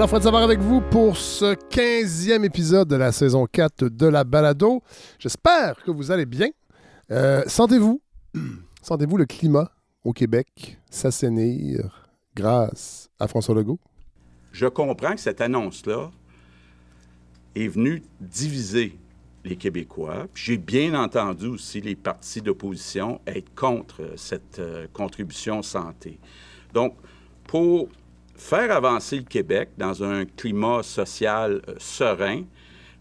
Alors, Fred Savard avec vous pour ce 15e épisode de la saison 4 de la balado. J'espère que vous allez bien. Euh, sentez-vous, sentez-vous le climat au Québec s'assainir grâce à François Legault? Je comprends que cette annonce-là est venue diviser les Québécois. J'ai bien entendu aussi les partis d'opposition être contre cette euh, contribution santé. Donc, pour faire avancer le Québec dans un climat social euh, serein,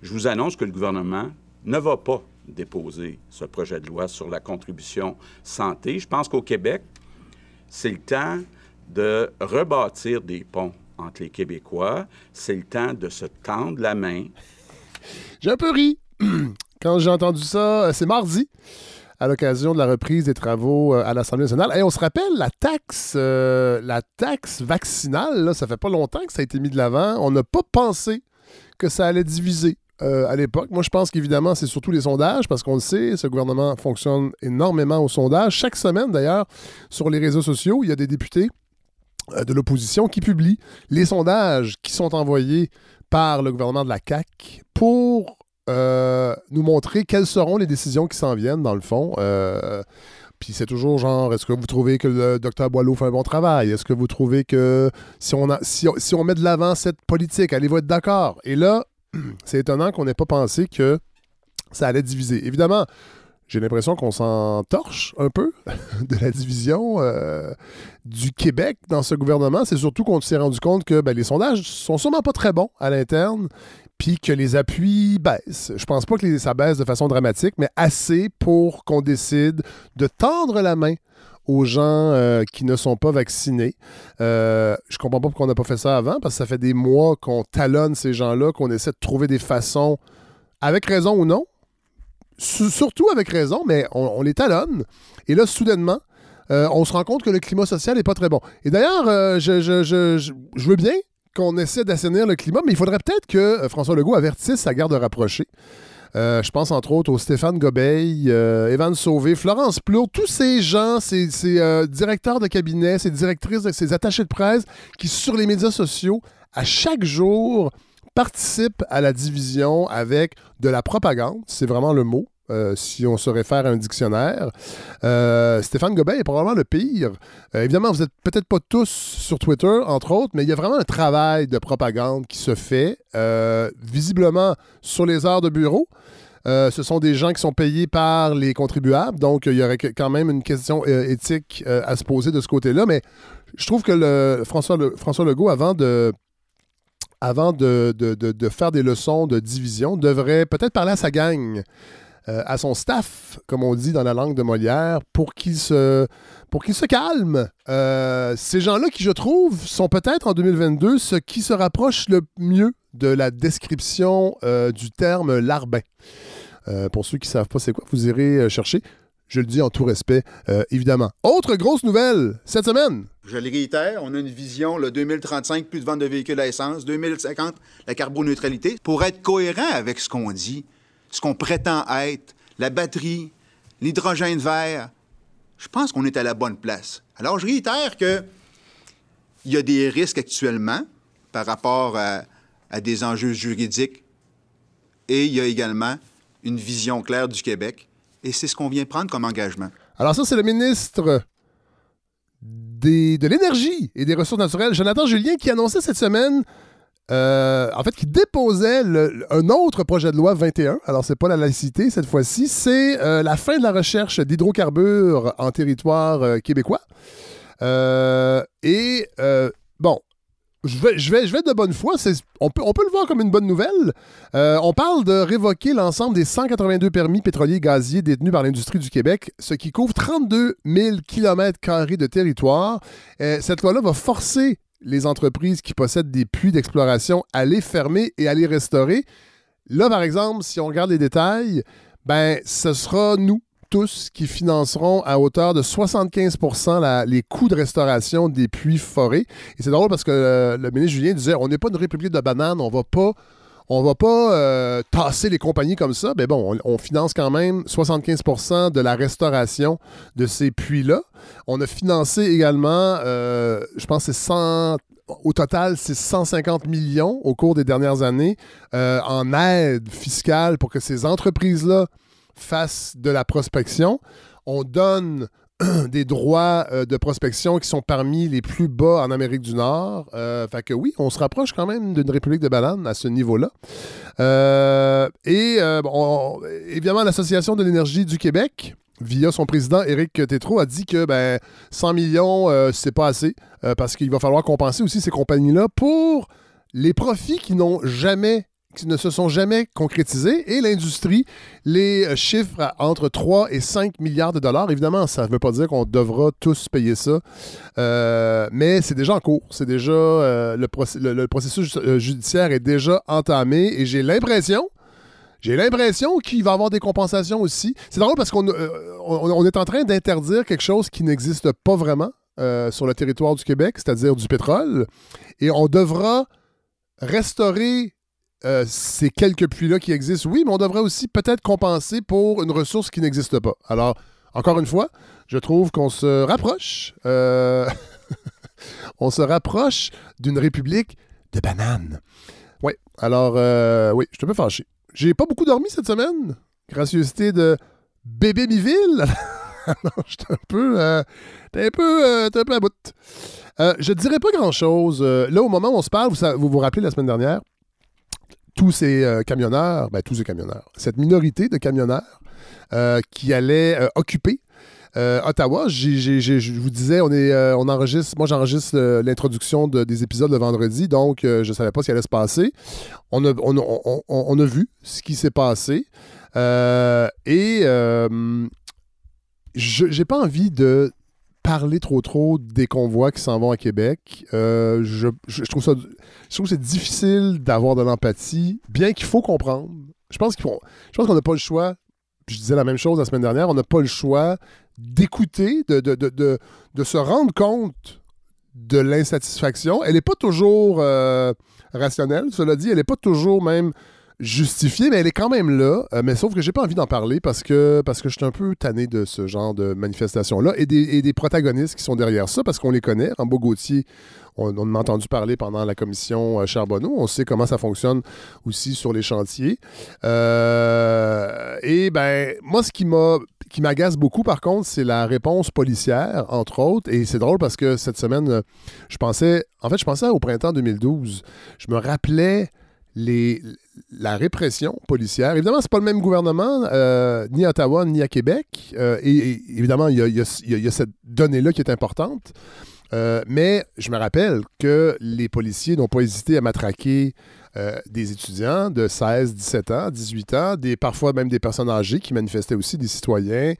je vous annonce que le gouvernement ne va pas déposer ce projet de loi sur la contribution santé. Je pense qu'au Québec, c'est le temps de rebâtir des ponts entre les Québécois. C'est le temps de se tendre la main. J'ai un peu ri quand j'ai entendu ça. C'est mardi à l'occasion de la reprise des travaux euh, à l'Assemblée nationale. Et on se rappelle la taxe, euh, vaccinale, ça fait pas longtemps que ça a été mis de l'avant. On n'a pas pensé que ça allait diviser. Euh, à l'époque. Moi, je pense qu'évidemment, c'est surtout les sondages, parce qu'on le sait, ce gouvernement fonctionne énormément aux sondages. Chaque semaine, d'ailleurs, sur les réseaux sociaux, il y a des députés de l'opposition qui publient les sondages qui sont envoyés par le gouvernement de la CAQ pour euh, nous montrer quelles seront les décisions qui s'en viennent, dans le fond. Euh, puis c'est toujours genre, est-ce que vous trouvez que le docteur Boileau fait un bon travail? Est-ce que vous trouvez que si on, met de l'avant cette politique, allez-vous être d'accord? Et là, c'est étonnant qu'on n'ait pas pensé que ça allait diviser. Évidemment, j'ai l'impression qu'on s'en torche un peu de la division euh, du Québec dans ce gouvernement. C'est surtout qu'on s'est rendu compte que ben, les sondages sont sûrement pas très bons à l'interne puis que les appuis baissent. Je pense pas que ça baisse de façon dramatique, mais assez pour qu'on décide de tendre la main aux gens euh, qui ne sont pas vaccinés. Euh, je comprends pas pourquoi on n'a pas fait ça avant, parce que ça fait des mois qu'on talonne ces gens-là, qu'on essaie de trouver des façons, avec raison ou non, surtout avec raison, mais on, les talonne. Et là, soudainement, euh, on se rend compte que le climat social n'est pas très bon. Et d'ailleurs, euh, je, je, veux bien qu'on essaie d'assainir le climat, mais il faudrait peut-être que euh, François Legault avertisse sa garde rapprochée. Euh, je pense entre autres au Stéphane Gobeil, euh, Evan Sauvé, Florence Plour, tous ces gens, ces, directeurs de cabinet, ces directrices, ces attachés de presse qui, sur les médias sociaux, à chaque jour, participent à la division avec de la propagande, c'est vraiment le mot, euh, si on se réfère à un dictionnaire. Euh, Stéphane Gobet est probablement le pire. Euh, évidemment, vous n'êtes peut-être pas tous sur Twitter, entre autres, mais il y a vraiment un travail de propagande qui se fait, visiblement sur les heures de bureau. ce sont des gens qui sont payés par les contribuables, donc il y aurait quand même une question éthique à se poser de ce côté-là. Mais je trouve que François, Legault, avant de, faire des leçons de division, devrait peut-être parler à sa gang. Euh, à son staff, comme on dit dans la langue de Molière, pour qu'il se, pour qu'il se calme. Euh, ces gens-là qui, je trouve, sont peut-être en 2022 ce qui se rapproche le mieux de la description euh, du terme larbin. pour ceux qui ne savent pas c'est quoi, vous irez chercher. Je le dis en tout respect, évidemment. Autre grosse nouvelle cette semaine. Je le réitère, on a une vision, le 2035, plus de vente de véhicules à essence, 2050, la carboneutralité. Pour être cohérent avec ce qu'on dit, ce qu'on prétend être, la batterie, l'hydrogène vert, je pense qu'on est à la bonne place. Alors, je réitère que il y a des risques actuellement par rapport à, des enjeux juridiques et il y a également une vision claire du Québec et c'est ce qu'on vient prendre comme engagement. Alors ça, c'est le ministre de l'Énergie et des Ressources naturelles, Jonathan Julien, qui annonçait cette semaine euh, en fait, qui déposait un autre projet de loi 21. Alors, c'est pas la laïcité cette fois-ci, c'est euh, la fin de la recherche d'hydrocarbures en territoire euh, québécois. et bon, je vais, je, vais, je vais de bonne foi. On peut, on peut le voir comme une bonne nouvelle. on parle de révoquer l'ensemble des 182 permis pétroliers gaziers détenus par l'industrie du Québec, ce qui couvre 32 000 km de territoire. cette loi-là va forcer les entreprises qui possèdent des puits d'exploration à les fermer et à les restaurer. Là, par exemple, si on regarde les détails, ben, ce sera nous tous qui financerons à hauteur de 75% les coûts de restauration des puits forés. Et c'est drôle parce que euh, le ministre Julien disait on n'est pas une république de bananes, on va pas on va pas euh, tasser les compagnies comme ça. Mais bon, on, finance quand même 75% de la restauration de ces puits-là. On a financé également, euh, je pense c'est 100, au total, c'est 150 millions au cours des dernières années euh, en aide fiscale pour que ces entreprises-là fassent de la prospection. On donne des droits euh, de prospection qui sont parmi les plus bas en Amérique du Nord. Euh, fait que oui, on se rapproche quand même d'une république de bananes à ce niveau-là. Euh, et bon, évidemment, l'Association de l'énergie du Québec, via son président Éric Tétrault, a dit que ben, 100 millions, c'est pas assez parce qu'il va falloir compenser aussi ces compagnies-là pour les profits qui n'ont jamais qui ne se sont jamais concrétisés et l'industrie les euh, chiffres entre 3 et 5 milliards de dollars. Évidemment, ça ne veut pas dire qu'on devra tous payer ça, euh, mais c'est déjà en cours. C'est déjà euh, le, processus judiciaire est déjà entamé et j'ai l'impression j'ai l'impression qu'il va y avoir des compensations aussi. C'est drôle parce qu'on on, est en train d'interdire quelque chose qui n'existe pas vraiment sur le territoire du Québec, c'est-à-dire du pétrole. Et on devra restaurer euh, ces quelques puits-là qui existent, oui, mais on devrait aussi peut-être compenser pour une ressource qui n'existe pas. Alors, encore une fois, je trouve qu'on se rapproche. Euh, d'une république de bananes. Oui, alors, euh, oui, je suis un peu fâché. J'ai pas beaucoup dormi cette semaine. Gracieuseté de bébé Miville. alors, je un peu. un peu, un peu à bout. je dirais pas grand-chose. là, au moment où on se parle, vous, vous vous rappelez la semaine dernière, tous ces euh, camionneurs, ben, tous ces camionneurs, cette minorité de camionneurs euh, qui allaient euh, occuper Ottawa, je vous disais, on, enregistre, moi j'enregistre l'introduction des épisodes le vendredi, donc je ne savais pas ce qui allait se passer. On a, on a vu ce qui s'est passé et j'ai pas envie de parler trop trop des convois qui s'en vont à Québec. Euh, je, trouve ça, je trouve c'est difficile d'avoir de l'empathie, bien qu'il faut comprendre. Je pense je pense qu'on n'a pas le choix. Je disais la même chose la semaine dernière. On n'a pas le choix d'écouter, de, de, de, de, se rendre compte de l'insatisfaction. Elle n'est pas toujours euh, rationnelle, cela dit. Elle n'est pas toujours même justifiée, mais elle est quand même là. Euh, mais sauf que j'ai pas envie d'en parler parce que, parce que je suis un peu tanné de ce genre de manifestation-là et des, protagonistes qui sont derrière ça parce qu'on les connaît. En Gauthier, on, on entendu parler pendant la commission euh, Charbonneau. On sait comment ça fonctionne aussi sur les chantiers. Euh, et ben, moi, ce qui m'a qui m'agace beaucoup, par contre, c'est la réponse policière, entre autres. Et c'est drôle parce que cette semaine, je pensais, en fait, je pensais au printemps 2012. Je me rappelais la répression policière. Évidemment, c'est pas le même gouvernement, euh, ni à Ottawa, ni à Québec. Euh, et, évidemment, il y a, cette donnée-là qui est importante. Euh, mais je me rappelle que les policiers n'ont pas hésité à matraquer des étudiants de 16, 17 ans, 18 ans, des, parfois même des personnes âgées qui manifestaient aussi, des citoyens.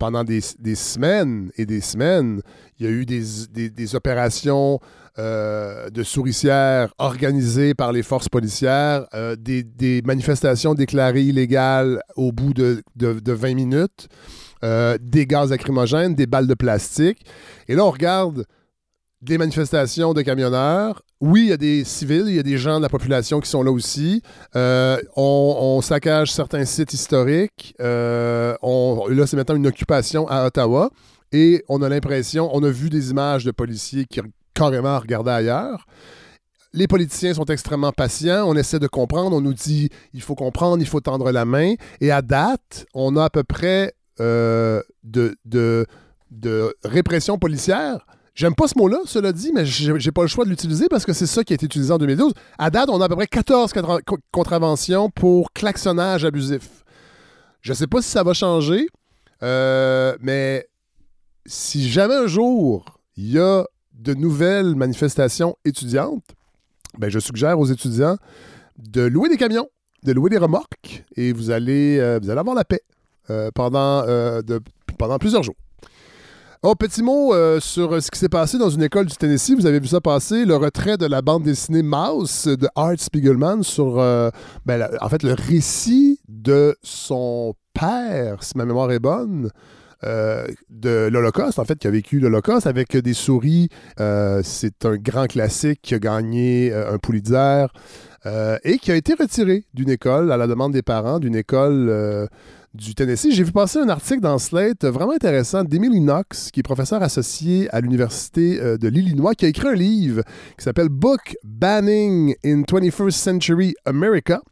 pendant des, semaines et des semaines, il y a eu des opérations euh, de souricières organisées par les forces policières, euh, des, manifestations déclarées illégales au bout de, 20 minutes, euh, des gaz lacrymogènes, des balles de plastique. Et là, on regarde des manifestations de camionneurs. Oui, il y a des civils, il y a des gens de la population qui sont là aussi. on, saccage certains sites historiques. Là, c'est maintenant une occupation à Ottawa. Et on a l'impression, on a vu des images de policiers qui, carrément à regarder ailleurs. Les politiciens sont extrêmement patients. On essaie de comprendre. On nous dit il faut comprendre, il faut tendre la main. Et à date, on a à peu près euh, de, répression policière. J'aime pas ce mot-là, cela dit, mais j'ai pas le choix de l'utiliser parce que c'est ça qui a été utilisé en 2012. À date, on a à peu près 14 contraventions pour klaxonnage abusif. Je sais pas si ça va changer, euh, mais si jamais un jour il y a de nouvelles manifestations étudiantes, ben, je suggère aux étudiants de louer des camions, de louer des remorques, et vous allez, euh, vous allez avoir la paix euh, pendant, euh, pendant plusieurs jours. Oh, petit mot sur ce qui s'est passé dans une école du Tennessee. Vous avez vu ça passer, le retrait de la bande dessinée Mouse de Art Spiegelman sur, ben, en fait, le récit de son père, si ma mémoire est bonne, euh, de l'Holocauste, en fait, qui a vécu l'Holocauste avec des souris. Euh, c'est un grand classique qui a gagné euh, un Pulitzer et qui a été retiré d'une école à la demande des parents, d'une école du Tennessee. J'ai vu passer un article dans Slate vraiment intéressant d'Emily Knox, qui est professeur associé à l'Université de l'Illinois, qui a écrit un livre qui s'appelle Book Banning in 21st Century America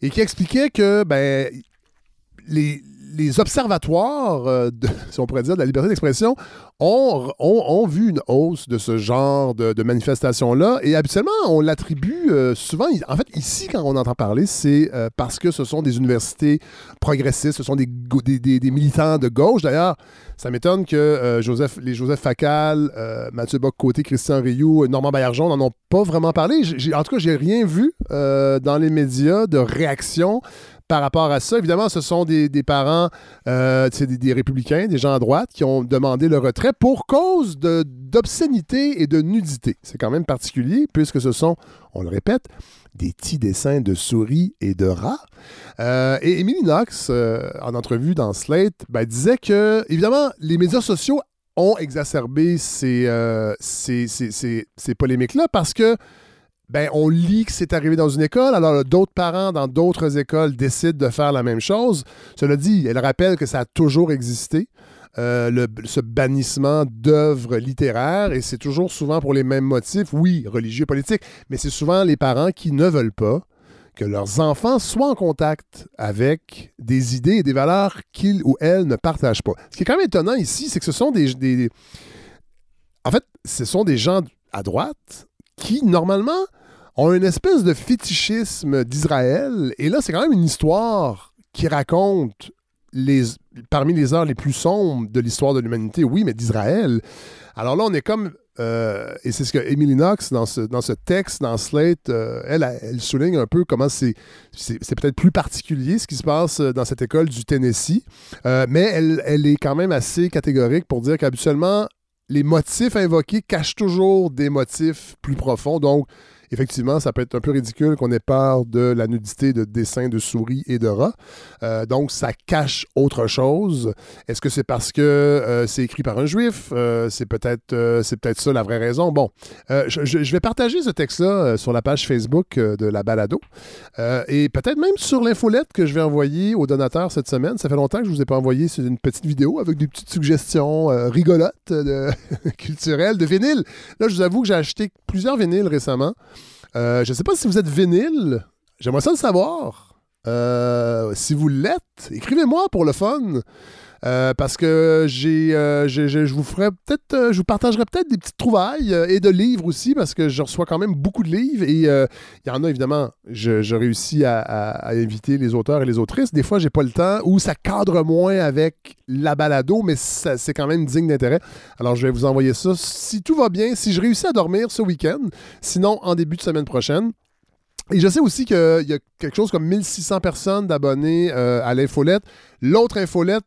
et qui expliquait que ben, les, les observatoires, euh, de, si on pourrait dire, de la liberté d'expression ont, vu une hausse de ce genre de, manifestations-là. Et habituellement, on l'attribue euh, souvent. En fait, ici, quand on entend parler, c'est euh, parce que ce sont des universités progressistes, ce sont des, militants de gauche. D'ailleurs, ça m'étonne que Joseph, les Joseph Facal, Mathieu Bock-Côté, Christian Rioux, Normand Baillargeon n'en ont pas vraiment parlé. En tout cas, j'ai rien vu dans les médias de réaction par rapport à ça. Évidemment, ce sont des, parents, euh, des, républicains, des gens à droite qui ont demandé le retrait pour cause d'obscénité et de nudité. C'est quand même particulier puisque ce sont, on le répète, des petits dessins de souris et de rats. Euh, et Emily Knox, euh, en entrevue dans Slate, ben, disait que, évidemment, les médias sociaux ont exacerbé ces polémiques-là parce que ben, on lit que c'est arrivé dans une école, alors d'autres parents dans d'autres écoles décident de faire la même chose. Cela dit, elle rappelle que ça a toujours existé. Euh, ce bannissement d'œuvres littéraires, et c'est toujours souvent pour les mêmes motifs, oui, religieux, politiques, mais c'est souvent les parents qui ne veulent pas que leurs enfants soient en contact avec des idées et des valeurs qu'ils ou elles ne partagent pas. Ce qui est quand même étonnant ici, c'est que ce sont des, des... En fait, ce sont des gens à droite qui, normalement, ont une espèce de fétichisme d'Israël. Et là, c'est quand même une histoire qui raconte les, parmi les heures les plus sombres de l'histoire de l'humanité, oui, mais d'Israël. Alors là, on est comme. Euh, et c'est ce que Emily Knox, dans ce, dans ce texte, dans Slate, euh, elle, elle souligne un peu comment c'est, c'est, peut-être plus particulier ce qui se passe dans cette école du Tennessee. Euh, mais elle, elle est quand même assez catégorique pour dire qu'habituellement, les motifs invoqués cachent toujours des motifs plus profonds. Donc, effectivement, ça peut être un peu ridicule qu'on ait peur de la nudité de dessins de souris et de rats. Euh, donc, ça cache autre chose. Est-ce que c'est parce que euh, c'est écrit par un juif? Euh, c'est peut-être peut-être ça la vraie raison. Bon, je, vais partager ce texte-là sur la page Facebook de la balado et peut-être même sur l'infolette que je vais envoyer aux donateurs cette semaine. Ça fait longtemps que je ne vous ai pas envoyé une petite vidéo avec des petites suggestions rigolotes culturelles de vinyle. Là, je vous avoue que j'ai acheté plusieurs vinyles récemment. Euh, je ne sais pas si vous êtes vinyle. J'aimerais ça le savoir. Euh, si vous l'êtes, écrivez-moi pour le fun. Euh, parce que j'ai, euh, je vous ferai peut-être, euh, je vous partagerai peut-être des petites trouvailles et de livres aussi, parce que je reçois quand même beaucoup de livres et il y en a évidemment, je, réussis à, inviter les auteurs et les autrices. Des fois, j'ai pas le temps ou ça cadre moins avec la balado, mais c'est quand même digne d'intérêt. Alors, je vais vous envoyer ça si tout va bien, si je réussis à dormir ce week-end, sinon en début de semaine prochaine. Et je sais aussi qu'il y a quelque chose comme 1600 personnes d'abonnés à l'infolette. L'autre infolette,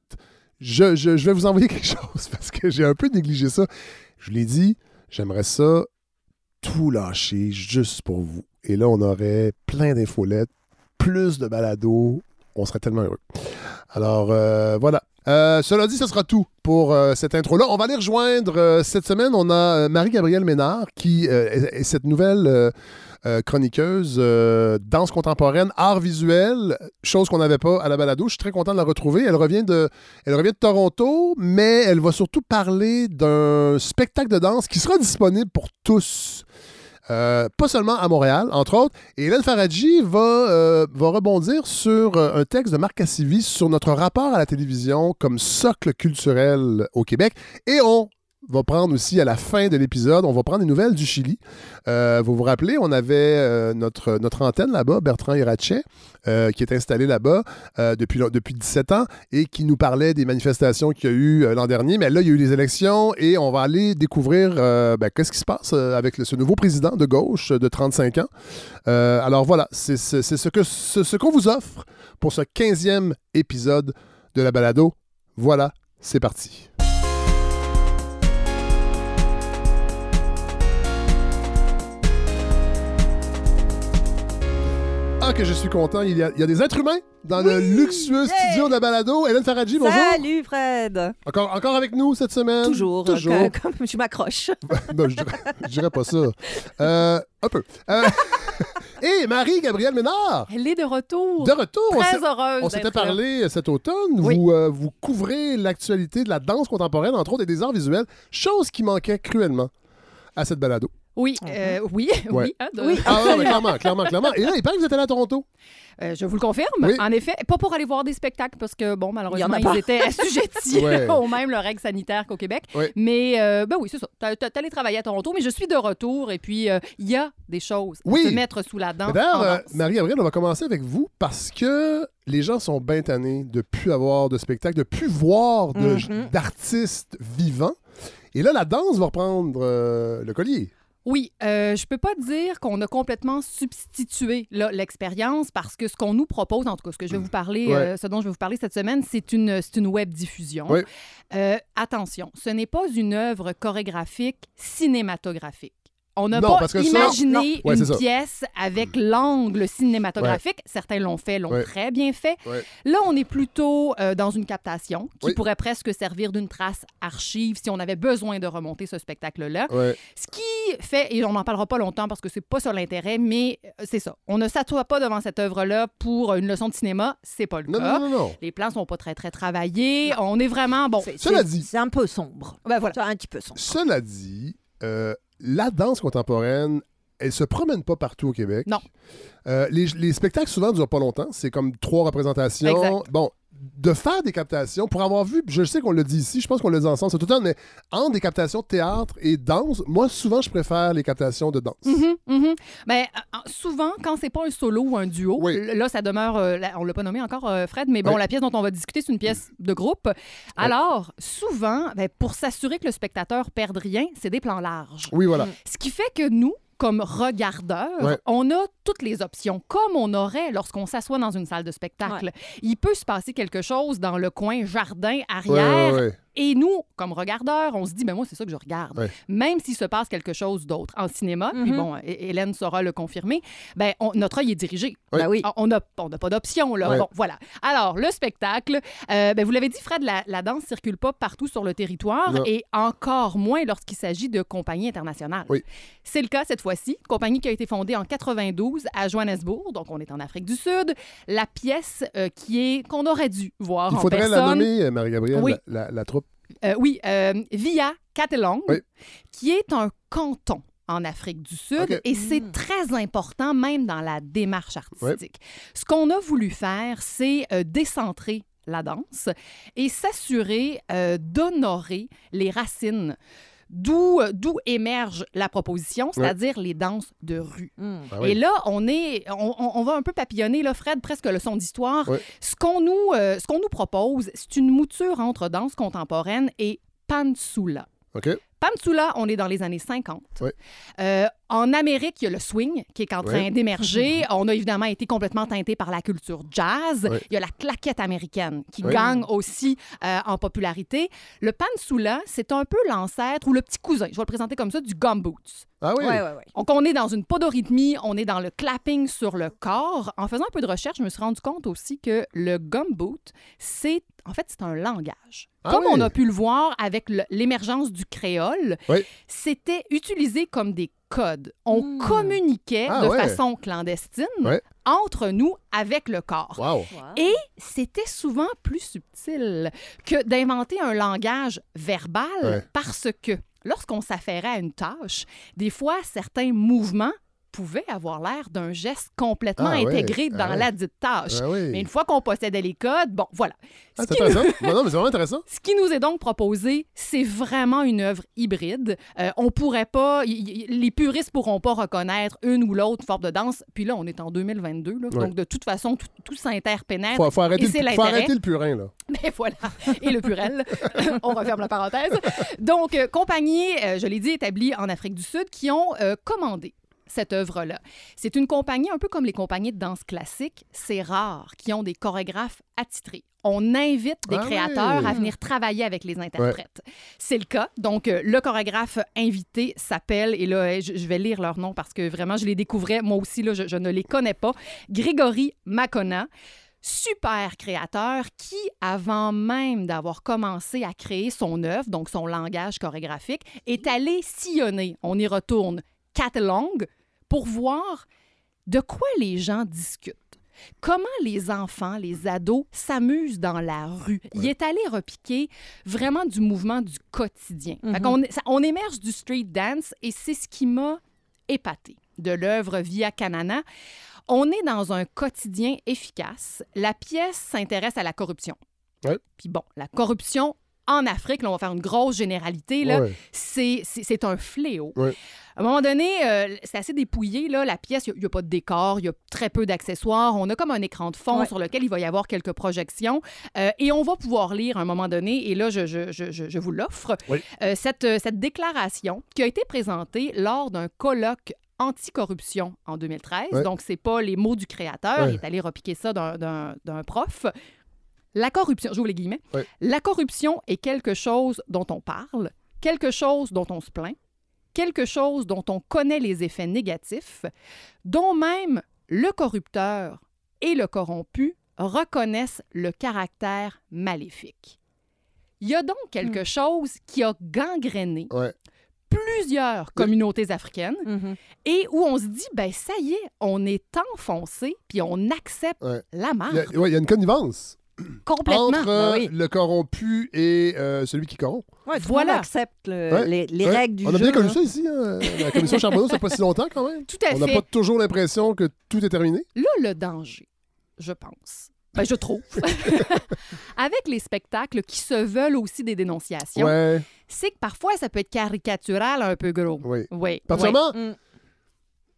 je, vais vous envoyer quelque chose parce que j'ai un peu négligé ça. Je l'ai dit, j'aimerais ça tout lâcher juste pour vous. Et là, on aurait plein d'infolettes, plus de balados. On serait tellement heureux. Alors, euh, voilà. Euh, cela dit, ce sera tout pour euh, cette intro-là. On va aller rejoindre cette semaine. On a Marie-Gabrielle Ménard qui est, cette nouvelle chroniqueuse danse contemporaine, art visuel, chose qu'on n'avait pas à la balado. Je suis très content de la retrouver. Elle revient de, Toronto, mais elle va surtout parler d'un spectacle de danse qui sera disponible pour tous. Euh, pas seulement à Montréal, entre autres. Et Hélène Faradji va, euh, va rebondir sur euh, un texte de Marc Cassivi sur notre rapport à la télévision comme socle culturel au Québec. Et on va prendre aussi à la fin de l'épisode, on va prendre des nouvelles du Chili. Euh, vous vous rappelez, on avait euh, notre, antenne là-bas, Bertrand Hirachet, euh, qui est installé là-bas euh, depuis, depuis 17 ans et qui nous parlait des manifestations qu'il y a eu l'an dernier. Mais là, il y a eu les élections et on va aller découvrir ben, qu'est-ce qui se passe avec ce nouveau président de gauche de 35 ans. alors voilà, c'est ce qu'on ce, vous offre pour ce 15e épisode de la balado. Voilà, c'est parti. Que je suis content. Il y a, il y a des êtres humains dans oui, le luxueux studio de la balado. Hélène Faradji, bonjour. Salut, Fred. Encore, encore avec nous cette semaine? Toujours. Toujours. Comme, comme je m'accroche. je, dirais, je dirais pas ça. Euh, un peu. Euh, Et Marie-Gabrielle Ménard, Elle est de retour. de retour. On Très s'est- heureuse. On s'était parlé cet automne. Oui. Vous, euh, vous couvrez l'actualité de la danse contemporaine, entre autres, et des arts visuels, chose qui manquait cruellement à cette balado. Oui, euh, oui, Ouais. oui. hein, de- Ah, mais clairement, clairement, clairement. Et là, il paraît que vous êtes allé à Toronto. Euh, je vous le confirme. Oui. En effet, pas pour aller voir des spectacles parce que, bon, malheureusement, Il ils étaient assujettis Ouais. aux mêmes règles sanitaires qu'au Québec. Oui. Mais, euh, ben oui, c'est ça. T'es allé travailler à Toronto, mais je suis de retour et puis il y a des choses Oui. à se mettre sous la dent. D'ailleurs. Marie-Gabrielle, on va commencer avec vous parce que les gens sont bien tannés de plus avoir de spectacle, de plus voir Mhm. d'artistes vivants. Et là, la danse va reprendre le collier. Oui, euh, je peux pas dire qu'on a complètement substitué l'expérience parce que ce qu'on nous propose, en tout cas, ce que je vais vous parler, Ouais. euh, ce dont je vais vous parler cette semaine, c'est une, une web diffusion. Euh, attention, ce n'est pas une œuvre chorégraphique cinématographique. On n'a pas parce que ça- imaginé. Ouais, une pièce avec l'angle cinématographique. Certains l'ont fait, l'ont Ouais. très bien fait. Ouais. Là, on est plutôt euh, dans une captation qui Oui. pourrait presque servir d'une trace archive si on avait besoin de remonter ce spectacle-là. Ouais. Ce qui fait, et on n'en parlera pas longtemps parce que c'est pas sur l'intérêt, mais euh, c'est ça. On ne s'assoit pas devant cette œuvre-là pour une leçon de cinéma. C'est pas le Non, cas. non, non, non. Les plans sont pas très, très travaillés. On est vraiment, bon, C'est- Cela dit- C'est un peu sombre. ben voilà. C'est un petit peu sombre. Cela dit, euh, la danse contemporaine, elle se promène pas partout au Québec. Non. Euh, les, les spectacles souvent durent pas longtemps. C'est comme trois représentations. Exact. Bon, de faire des captations, pour avoir vu, je sais qu'on l'a dit ici, je pense qu'on l'a dit ensemble cet automne, mais entre des captations de théâtre et danse, moi, souvent, je préfère les captations de danse. Ben, euh, souvent, quand c'est pas un solo ou un duo, Oui. là, ça demeure. euh, là, on l'a pas nommé encore, euh, Fred, mais bon, Oui. la pièce dont on va discuter, c'est une pièce de groupe. Alors, souvent, ben, pour s'assurer que le spectateur perde rien, c'est des plans larges. Oui, voilà. Ce qui fait que nous, comme regardeurs, Ouais. on a toutes les options, comme on aurait lorsqu'on s'assoit dans une salle de spectacle. Il peut se passer quelque chose dans le coin jardin Ouais, arrière. ouais, ouais. Et nous, comme regardeurs, on se dit, ben moi, c'est ça que je regarde. Ouais. Même s'il se passe quelque chose d'autre en cinéma, puis Mhm. bon, Hé- Hélène saura le confirmer, ben on- notre œil est dirigé. Oui. Ben oui. On n'a on n'a pas d'option, là. Ouais. Bon, voilà. Alors, le spectacle, euh, ben, vous l'avez dit, Fred, la, la danse circule pas partout sur le territoire Non. et encore moins lorsqu'il s'agit de compagnies internationales. Oui. C'est le cas cette fois-ci. Compagnie qui a été fondée en 92 à Johannesburg, donc on est en Afrique du Sud. La pièce euh, qui est qu'on aurait dû voir Il en faudrait la personne. nommer, euh, Marie-Gabrielle, Oui. la, la- la troupe. Euh, oui, euh, Via Catalong, Oui. qui est un canton en Afrique du Sud et c'est Mm. très important même dans la démarche artistique. Ce qu'on a voulu faire, c'est euh, décentrer la danse et s'assurer euh, d'honorer les racines d'où d'où émerge la proposition, c'est-à-dire les danses de rue. Hmm. Ah oui. Et là, on est, on, va un peu papillonner, là, Fred, presque leçon d'histoire. Ce qu'on nous, euh, ce qu'on nous propose, c'est une mouture entre danse contemporaine et pansula. OK? Pansula, on est dans les années 50. Ouais. Euh, en Amérique, il y a le swing qui est en train d'émerger. On a évidemment été complètement teinté par la culture jazz. Il y a la claquette américaine qui gagne aussi euh, en popularité. Le pansula, c'est un peu l'ancêtre ou le petit cousin, je vais le présenter comme ça, du gumboots. Ah oui? Ouais, ouais, ouais. Donc, on est dans une podorythmie, on est dans le clapping sur le corps. En faisant un peu de recherche, je me suis rendu compte aussi que le gumboot, c'est en fait, c'est un langage. Ah Comme oui. on a pu le voir avec l'émergence du créole, Oui. c'était utilisé comme des On Hmm. communiquait Ah de ouais. façon clandestine Ouais. entre nous avec le corps. Wow. Et c'était souvent plus subtil que d'inventer un langage verbal Ouais. parce que lorsqu'on s'affairait à une tâche, des fois, certains mouvements pouvaient avoir l'air d'un geste complètement Ah intégré ah dans ouais. la dite tâche. Ah oui. Mais une fois qu'on possédait les codes, bon, voilà. Ah, Ce c'est qui nous- intéressant. non, non, vraiment intéressant. ce qui nous est donc proposé, c'est vraiment une œuvre hybride. Euh, on pourrait pas, y- y- les puristes pourront pas reconnaître une ou l'autre forme de danse. Puis là, on est en 2022, là, Ouais. donc de toute façon, tout, tout s'interpénètre. Faut, faut arrêter Et le, faut arrêter le purin, là. Mais voilà. Et le purel. On referme la parenthèse. Donc, euh, compagnie, euh, je l'ai dit, établie en Afrique du Sud, qui ont commandé cette œuvre-là. C'est une compagnie un peu comme les compagnies de danse classique. C'est rare qui ont des chorégraphes attitrés. On invite des Ah créateurs à venir travailler avec les interprètes. C'est le cas. Donc, euh, le chorégraphe invité s'appelle, et là, je, vais lire leur nom parce que vraiment, je les découvrais. Moi aussi, là, je, je ne les connais pas. Grégory Makona super créateur qui, avant même d'avoir commencé à créer son œuvre, donc son langage chorégraphique, est allé sillonner, on y retourne, Catalong, pour voir de quoi les gens discutent. Comment les enfants, les ados s'amusent dans la rue. Il est allé repiquer vraiment du mouvement du quotidien. Fait ça- on émerge du street dance et c'est ce qui m'a épaté de l'œuvre Via Canana. On est dans un quotidien efficace. La pièce s'intéresse à la corruption. Ouais. Puis bon, la corruption en Afrique, là, on va faire une grosse généralité, là, Ouais. c'est- c'est c'est un fléau. Ouais. À un moment donné, euh, c'est assez dépouillé. Là, la pièce, il n'y a, pas de décor, il y a très peu d'accessoires. On a comme un écran de fond Ouais. sur lequel il va y avoir quelques projections. Euh, et on va pouvoir lire à un moment donné, et là, je, je- je- je- vous l'offre, Oui. euh, cette, cette déclaration qui a été présentée lors d'un colloque anticorruption en 2013. Ouais. Donc, c'est pas les mots du créateur. Ouais. Il est allé repiquer ça d'un- d'un d'un prof. La corruption, j'ouvre les guillemets, la corruption est quelque chose dont on parle, quelque chose dont on se plaint, quelque chose dont on connaît les effets négatifs, dont même le corrupteur et le corrompu reconnaissent le caractère maléfique. Il y a donc quelque chose qui a gangréné Ouais. plusieurs communautés africaines Mhm. et où on se dit, ben ça y est, on est enfoncé puis on accepte Ouais. la marque ouais, il y a une connivence complètement. entre euh, Ben oui. le corrompu et euh, celui qui corrompt. Ouais, tout le Voilà. monde accepte le- Ouais. les, les Ouais. règles du On jeu. a bien connu ça ici, hein, la commission Charbonneau, ça fait pas si longtemps quand même. Tout à On n'a fait. pas toujours l'impression que tout est terminé. Là, le danger, je pense, ben, je trouve, avec les spectacles qui se veulent aussi des dénonciations, Ouais, c'est que parfois, ça peut être caricatural un peu gros. oui. Oui. Particulièrement, Mm.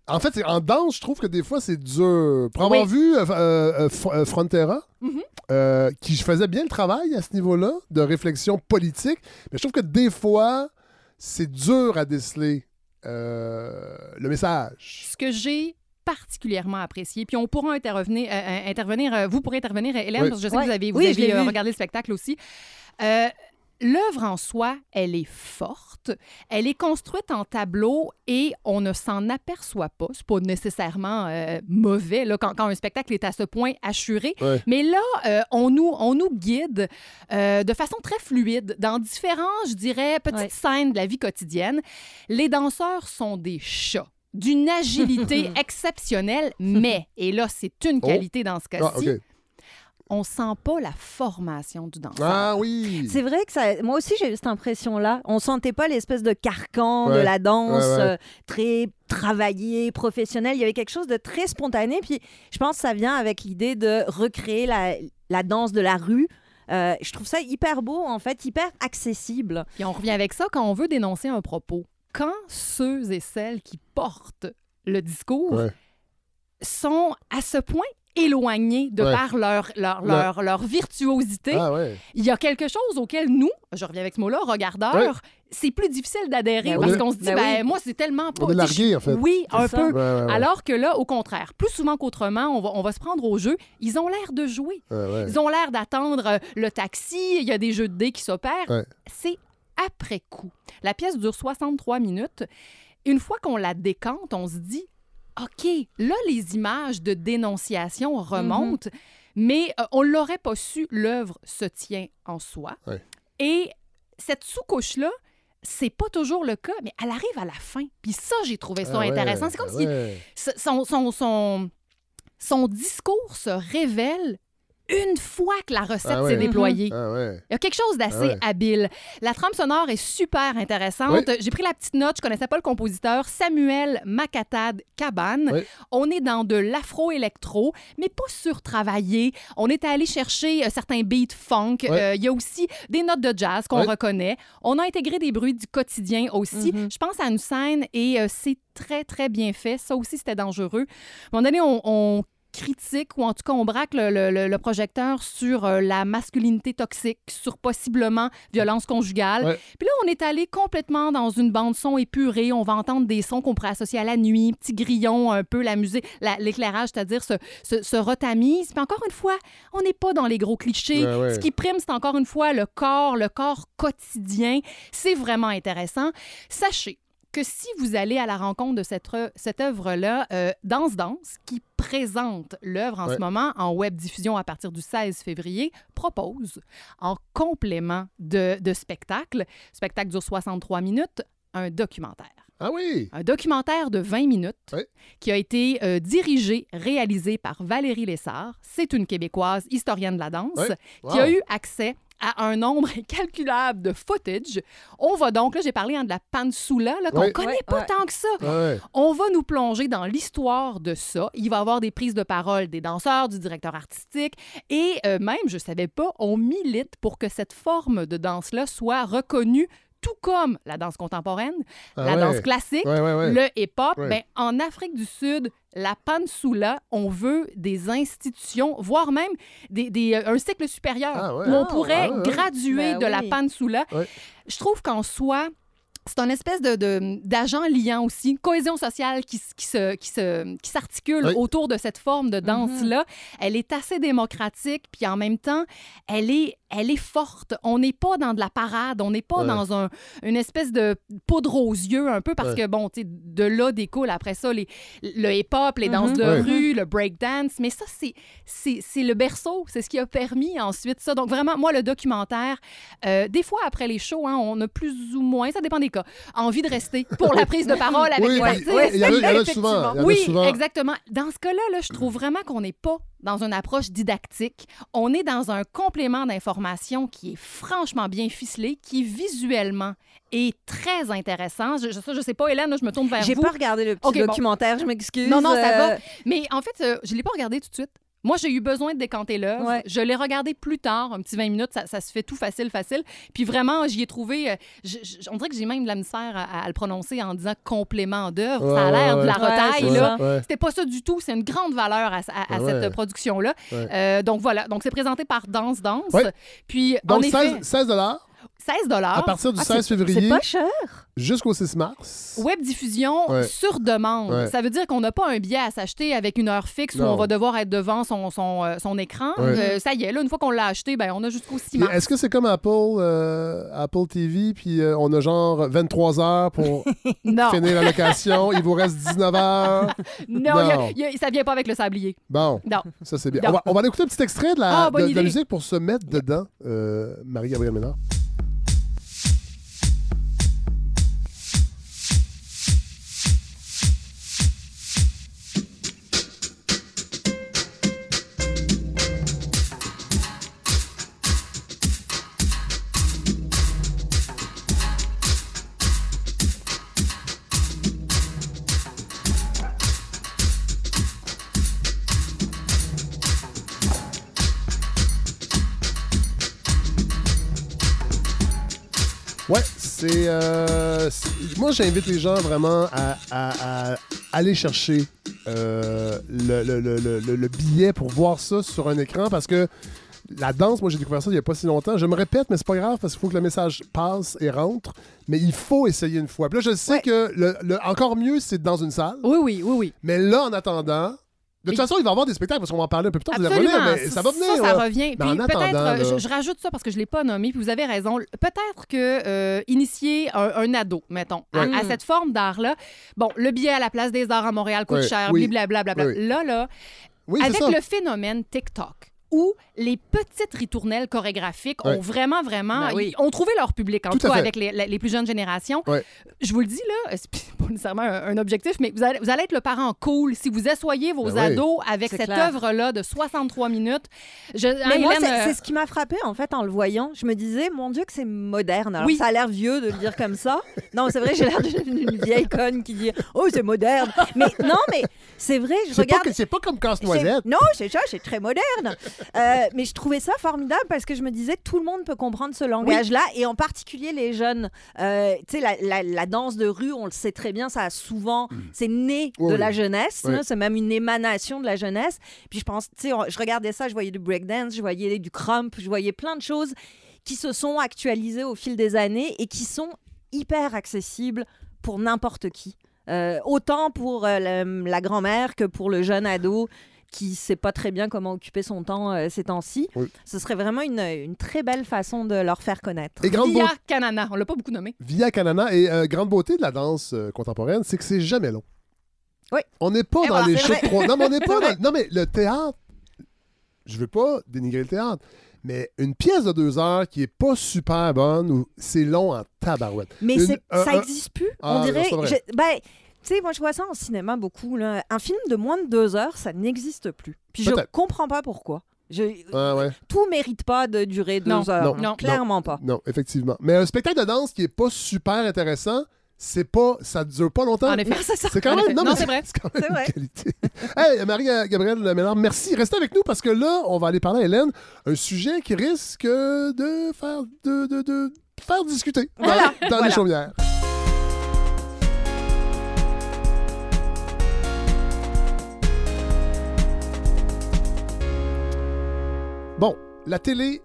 En fait, c'est- en danse, je trouve que des fois, c'est dur. Pour avoir Oui. vu euh, euh, euh, Frontera, Mhm. euh, qui faisait bien le travail à ce niveau-là, de réflexion politique, mais je trouve que des fois, c'est dur à déceler euh, le message. Ce que j'ai particulièrement apprécié, puis on pourra intervenir, euh, euh, intervenir euh, vous pourrez intervenir, Hélène, Oui. parce que je sais que vous avez, vous Oui, je avez euh, regardé le spectacle aussi. Euh, L'œuvre en soi, elle est forte, elle est construite en tableau et on ne s'en aperçoit pas. C'est pas nécessairement euh, mauvais là, quand, quand un spectacle est à ce point assuré. Ouais. Mais là, euh, on, nous, on nous guide euh, de façon très fluide dans différents, je dirais, petites Ouais. scènes de la vie quotidienne. Les danseurs sont des chats d'une agilité exceptionnelle, mais, et là, c'est une Oh. qualité dans ce cas-ci, Ah. On sent pas la formation du danseur. Ah oui! C'est vrai que ça. Moi aussi, j'ai eu cette impression-là. On sentait pas l'espèce de carcan de la danse Ouais, ouais. euh, très travaillé, professionnel. Il y avait quelque chose de très spontané. Puis je pense que ça vient avec l'idée de recréer la, la danse de la rue. Euh, je trouve ça hyper beau, en fait, hyper accessible. Puis on revient avec ça quand on veut dénoncer un propos. Quand ceux et celles qui portent le discours Ouais. sont à ce point éloignés de Ouais. par leur, leur, Ouais. leur, leur virtuosité, Ah ouais. il y a quelque chose auquel nous, je reviens avec ce mot-là, regardeurs, c'est plus difficile d'adhérer Ben parce oui. qu'on se dit, Ben ben, oui. moi, c'est tellement pas... On est largué, en fait. Oui, un ça. peu. Ouais, ouais, ouais. Alors que là, au contraire, plus souvent qu'autrement, on va, on va se prendre au jeu. Ils ont l'air de jouer. Ouais, ouais. Ils ont l'air d'attendre euh, le taxi. Il y a des jeux de dés qui s'opèrent. Ouais. C'est après coup. La pièce dure 63 minutes. Une fois qu'on la décante, on se dit OK, là, les images de dénonciation remontent, mais euh, on l'aurait pas su, l'œuvre se tient en soi. Ouais. Et cette sous-couche-là, c'est pas toujours le cas, mais elle arrive à la fin. Puis ça, j'ai trouvé ça Ah ouais, intéressant. C'est comme ah si son, son, son, son discours se révèle une fois que la recette Ah ouais. s'est déployée. Ah ouais. Il y a quelque chose d'assez Ah ouais. habile. La trame sonore est super intéressante. Oui. J'ai pris la petite note, je connaissais pas le compositeur, Samuel Makatad Kaban. Oui. On est dans de l'afro-électro, mais pas surtravaillé. On est allé chercher euh, certains beats funk. Oui. Euh, Il y a aussi des notes de jazz qu'on reconnaît. On a intégré des bruits du quotidien aussi. Mhm. Je pense à une scène et euh, c'est très, très bien fait. Ça aussi, c'était dangereux. À un moment donné, on, on critique ou en tout cas on braque le, le- projecteur sur euh, la masculinité toxique, sur possiblement violence conjugale. Ouais. Puis là, on est allé complètement dans une bande son épurée. On va entendre des sons qu'on pourrait associer à la nuit, petit grillon, un peu la musique, la- l'éclairage, c'est-à-dire se, se, se retamise. Puis encore une fois, on n'est pas dans les gros clichés. Ouais, ouais. Ce qui prime, c'est encore une fois le corps, le corps quotidien. C'est vraiment intéressant. Sachez que si vous allez à la rencontre de cette, re- cette œuvre-là, euh, Danse Danse, qui présente l'œuvre en Ouais. ce moment en web diffusion à partir du 16 février, propose en complément de, de spectacle, le spectacle dure 63 minutes, un documentaire. Ah oui! Un documentaire de 20 minutes Oui. qui a été euh, dirigé, réalisé par Valérie Lessard. C'est une Québécoise, historienne de la danse, Oui. qui a eu accès à un nombre incalculable de footage. On va donc, là j'ai parlé hein, de la pansula, là, qu'on Oui. connaît pas tant que ça. On va nous plonger dans l'histoire de ça. Il va y avoir des prises de parole des danseurs, du directeur artistique et euh, même, je savais pas, on milite pour que cette forme de danse-là soit reconnue tout comme la danse contemporaine, Ah la ouais. danse classique, Ouais, ouais, ouais. le hip-hop. Ouais. Ben, en Afrique du Sud, la pansula, on veut des institutions, voire même des, des, euh, un cycle supérieur Ah ouais. où on Ah, pourrait graduer Ben de la oui. Ouais. Je trouve qu'en soi, c'est un espèce de, de- d'agent liant aussi, une cohésion sociale qui, se, qui, se, qui s'articule Oui. autour de cette forme de danse-là. Elle est assez démocratique, puis en même temps, elle est, elle est forte. On n'est pas dans de la parade, on n'est pas Ouais. dans un, une espèce de poudre aux yeux un peu, parce Ouais. que, bon, tu sais, de là découle après ça les, le hip-hop, les danses Mhm. de Ouais. rue, le breakdance. Mais ça, c'est, c'est, c'est le berceau, c'est ce qui a permis ensuite ça. Donc vraiment, moi, le documentaire, euh, des fois après les shows, hein, on a plus ou moins, ça dépend des cas, envie de rester pour la prise de parole avec Oui, les artistes. il y en a- il y en a Effectivement. souvent. il y en a Oui, souvent. exactement. Dans ce cas-là, là, je trouve vraiment qu'on n'est pas dans une approche didactique. On est dans un complément d'information qui est franchement bien ficelé, qui visuellement est très intéressant. Je, ça, je sais pas, Hélène, je me tourne vers J'ai vous. pas regardé le petit bon. documentaire, je m'excuse. Non, non, ça va. Euh, Mais en fait, euh, je l'ai pas regardé tout de suite. Moi, j'ai eu besoin de décanter l'œuvre. Ouais. Je l'ai regardé plus tard, un petit 20 minutes. Ça, ça se fait tout facile, facile. Puis vraiment, j'y ai trouvé. euh, je- je- on dirait que j'ai même de la misère à, à le prononcer en disant complément d'œuvre. ça a l'air ouais, de la ouais. retaille, Ouais, là. C'était pas ça du tout. C'est une grande valeur à, à- à ouais. cette production-là. Ouais. Euh, donc voilà. Donc c'est présenté par Danse Danse. Ouais. Puis Donc, en effet, 16, 16 16 à partir du ah, 16 c'est- février C'est pas cher. jusqu'au 6 mars. Web diffusion Ouais. sur demande. Ouais. Ça veut dire qu'on n'a pas un billet à s'acheter avec une heure fixe où Non. on va devoir être devant son, son, euh, son écran. Ouais. Euh, ça y est, là, une fois qu'on l'a acheté, ben, on a jusqu'au 6 Puis mars. Est-ce que c'est comme Apple, euh, Apple TV, puis euh, on a genre 23 heures pour Non, finir la location, il vous reste 19 heures? non, y a- Non. y a- ça vient pas avec le sablier. Bon, Non. ça c'est bien. On va, on va aller écouter un petit extrait de la, Ah, bonne de- de la idée. musique pour se mettre dedans, euh, Marie-Gabrielle Ménard. C'est. euh, moi, j'invite les gens vraiment à, à- à aller chercher euh, le, le- le- le- le- le billet pour voir ça sur un écran parce que la danse, moi, j'ai découvert ça il n'y a pas si longtemps. Je me répète, mais c'est pas grave parce qu'il faut que le message passe et rentre. Mais il faut essayer une fois. Puis là, je sais Ouais. que le, le- encore mieux, c'est dans une salle. Oui, oui, oui, oui. Mais là, en attendant. De toute façon, il va y avoir des spectacles parce qu'on va en parler un peu plus tard. Vous allez Absolument. revenir, mais ça va venir. Ça, ça revient. Mais en Puis peut-être, euh, là- je, je rajoute ça parce que je ne l'ai pas nommé, puis vous avez raison. Peut-être que euh, initier un, un ado, mettons, à, à cette forme d'art-là, bon, le billet à la place des arts à Montréal coûte cher, oui. blablabla. Oui. Là, là, Oui, avec ça. le phénomène TikTok, où les petites ritournelles chorégraphiques Ouais. ont vraiment, vraiment, Ben oui. ils ont trouvé leur public, en Tout cas avec les, plus jeunes générations. Ouais. Je vous le dis, là, c'est pas nécessairement un, un objectif, mais vous allez, vous allez être le parent cool si vous assoyez vos Ben oui. ados avec C'est cette œuvre-là de 63 minutes. Je, hein, Mais moi, Hélène, c'est euh, c'est ce qui m'a frappé en fait en le voyant. Je me disais, mon Dieu, que c'est moderne. Alors, Oui. ça a l'air vieux de le dire comme ça. Non, c'est vrai, j'ai l'air d'une vieille conne qui dit, oh, c'est moderne. Mais non, mais c'est vrai, je C'est pas, regarde. que- c'est pas comme c'est- casse-noisette. Non, c'est ça, c'est très moderne. Euh, mais je trouvais ça formidable parce que je me disais, tout le monde peut comprendre ce langage-là, et en particulier les jeunes. Euh, tu sais, la, la- la danse de rue, on le sait très bien, ça a souvent, c'est né de oui. la jeunesse, Oui. là, c'est même une émanation de la jeunesse. Puis je pense, tu sais, je regardais ça, je voyais du breakdance, je voyais du crump, je voyais plein de choses qui se sont actualisées au fil des années et qui sont hyper accessibles pour n'importe qui. Euh, autant pour euh, la, la grand-mère que pour le jeune ado qui sait pas très bien comment occuper son temps euh, ces temps-ci. Oui. Ce serait vraiment une, une très belle façon de leur faire connaître. Et grande, Via beauté, Canana, on l'a pas beaucoup nommé. via Canana, et euh, grande beauté de la danse euh, contemporaine, c'est que c'est jamais long. Oui. On n'est pas Et dans voilà, les shows trois. Non, mais on n'est pas dans... Non, mais le théâtre, je veux pas dénigrer le théâtre, Mais une pièce de deux heures qui est pas super bonne, ou c'est long en tabarouette. Mais Une- c'est- un- ça n'existe plus. Ah, on dirait. non, vrai. je- ben, sais, moi, je vois ça en cinéma beaucoup. là. Un film de moins de deux heures, ça n'existe plus. Puis je comprends pas pourquoi. Je, Ah ouais. Tout mérite pas de durer deux Non, heures. non, non. Clairement pas. Non, effectivement. Mais un spectacle de danse qui est pas super intéressant, c'est pas, ça dure pas longtemps. En effet. C'est quand même, non, Non, mais c'est vrai. C'est quand même une qualité. hey, Marie-Gabrielle Ménard, merci. Restez avec nous parce que là, on va aller parler à Hélène. Un sujet qui risque de faire, de, de, de faire discuter dans- Voilà. dans, Voilà. les chaumières. Bon, la télé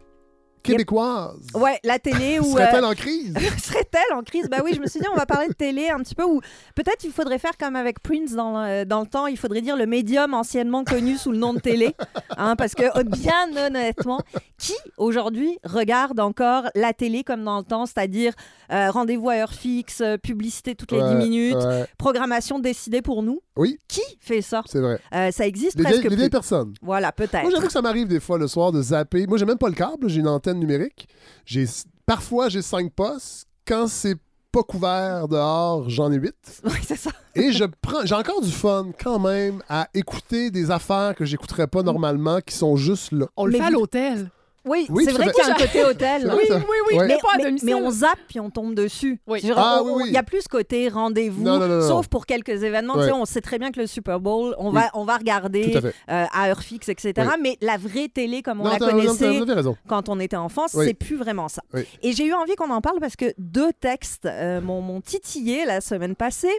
québécoise Ouais, la télé ou. serait-elle en crise? Serait-elle en crise? Ben oui, je me suis dit, on va parler de télé un petit peu, ou peut-être il faudrait faire comme avec Prince dans, le- dans le temps, il faudrait dire le médium anciennement connu sous le nom de télé. Hein, parce que, oh, bien honnêtement, qui aujourd'hui regarde encore la télé comme dans le temps, c'est-à-dire euh, rendez-vous à heure fixe, euh, publicité toutes les 10 Ouais, minutes, ouais, programmation décidée pour nous? Oui. Qui fait ça? c'est vrai. Euh, ça existe Les presque vieilles, les vieilles plus. personnes. Voilà, peut-être. Moi, j'avoue que ça m'arrive des fois le soir de zapper. Moi, j'ai même pas le câble, j'ai une antenne numérique. J'ai parfois j'ai cinq postes. Quand c'est pas couvert dehors, j'en ai huit. Oui, c'est ça. Et je prends, j'ai encore du fun quand même à écouter des affaires que j'écouterais pas normalement, qui sont juste là. On le Mais fait à l'hôtel. Oui, Oui, c'est vrai qu'il y a un côté hôtel. Vrai, ça. oui, Ouais. Mais, pas à mais- domicile. mais on zappe puis on tombe dessus. Oui. Ah, oui, oui. Il y a plus ce côté rendez-vous, sauf pour quelques événements. Tu sais, Ouais. on sait très bien que le Super Bowl, on, Oui. va, on va regarder à euh, à heure fixe, etc. Oui. Mais la vraie télé, comme on Non, la non, connaissait quand on était enfant, Oui. c'est plus vraiment ça. Oui. Et j'ai eu envie qu'on en parle parce que deux textes euh, m'ont titillé la semaine passée.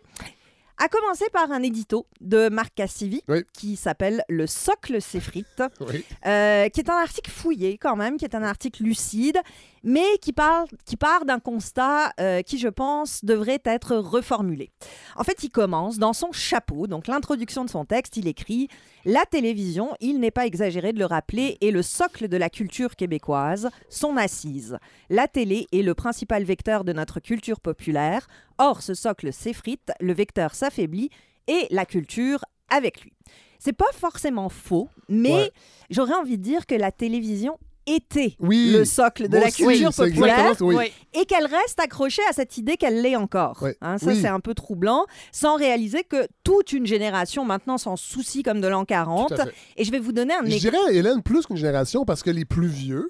À commencer par un édito de Marc Cassivi Oui. qui s'appelle Le socle s'effrite. Oui. Euh, qui est un article fouillé quand même, qui est un article lucide, mais qui, parle, qui part d'un constat euh, qui, je pense, devrait être reformulé. En fait, il commence dans son chapeau, donc l'introduction de son texte, il écrit La télévision, il n'est pas exagéré de le rappeler, est le socle de la culture québécoise, son assise. La télé est le principal vecteur de notre culture populaire. Or, ce socle s'effrite, le vecteur s'affaiblit et la culture avec lui. C'est pas forcément faux, mais Ouais. j'aurais envie de dire que la télévision était Oui. le socle de la culture populaire oui. et qu'elle reste accrochée à cette idée qu'elle l'est encore. Hein, ça, Oui. c'est un peu troublant, sans réaliser que toute une génération maintenant s'en soucie comme de l'an 40. Tout à fait. Et je vais vous donner un Je exemple. dirais, Hélène, plus qu'une génération, parce que les plus vieux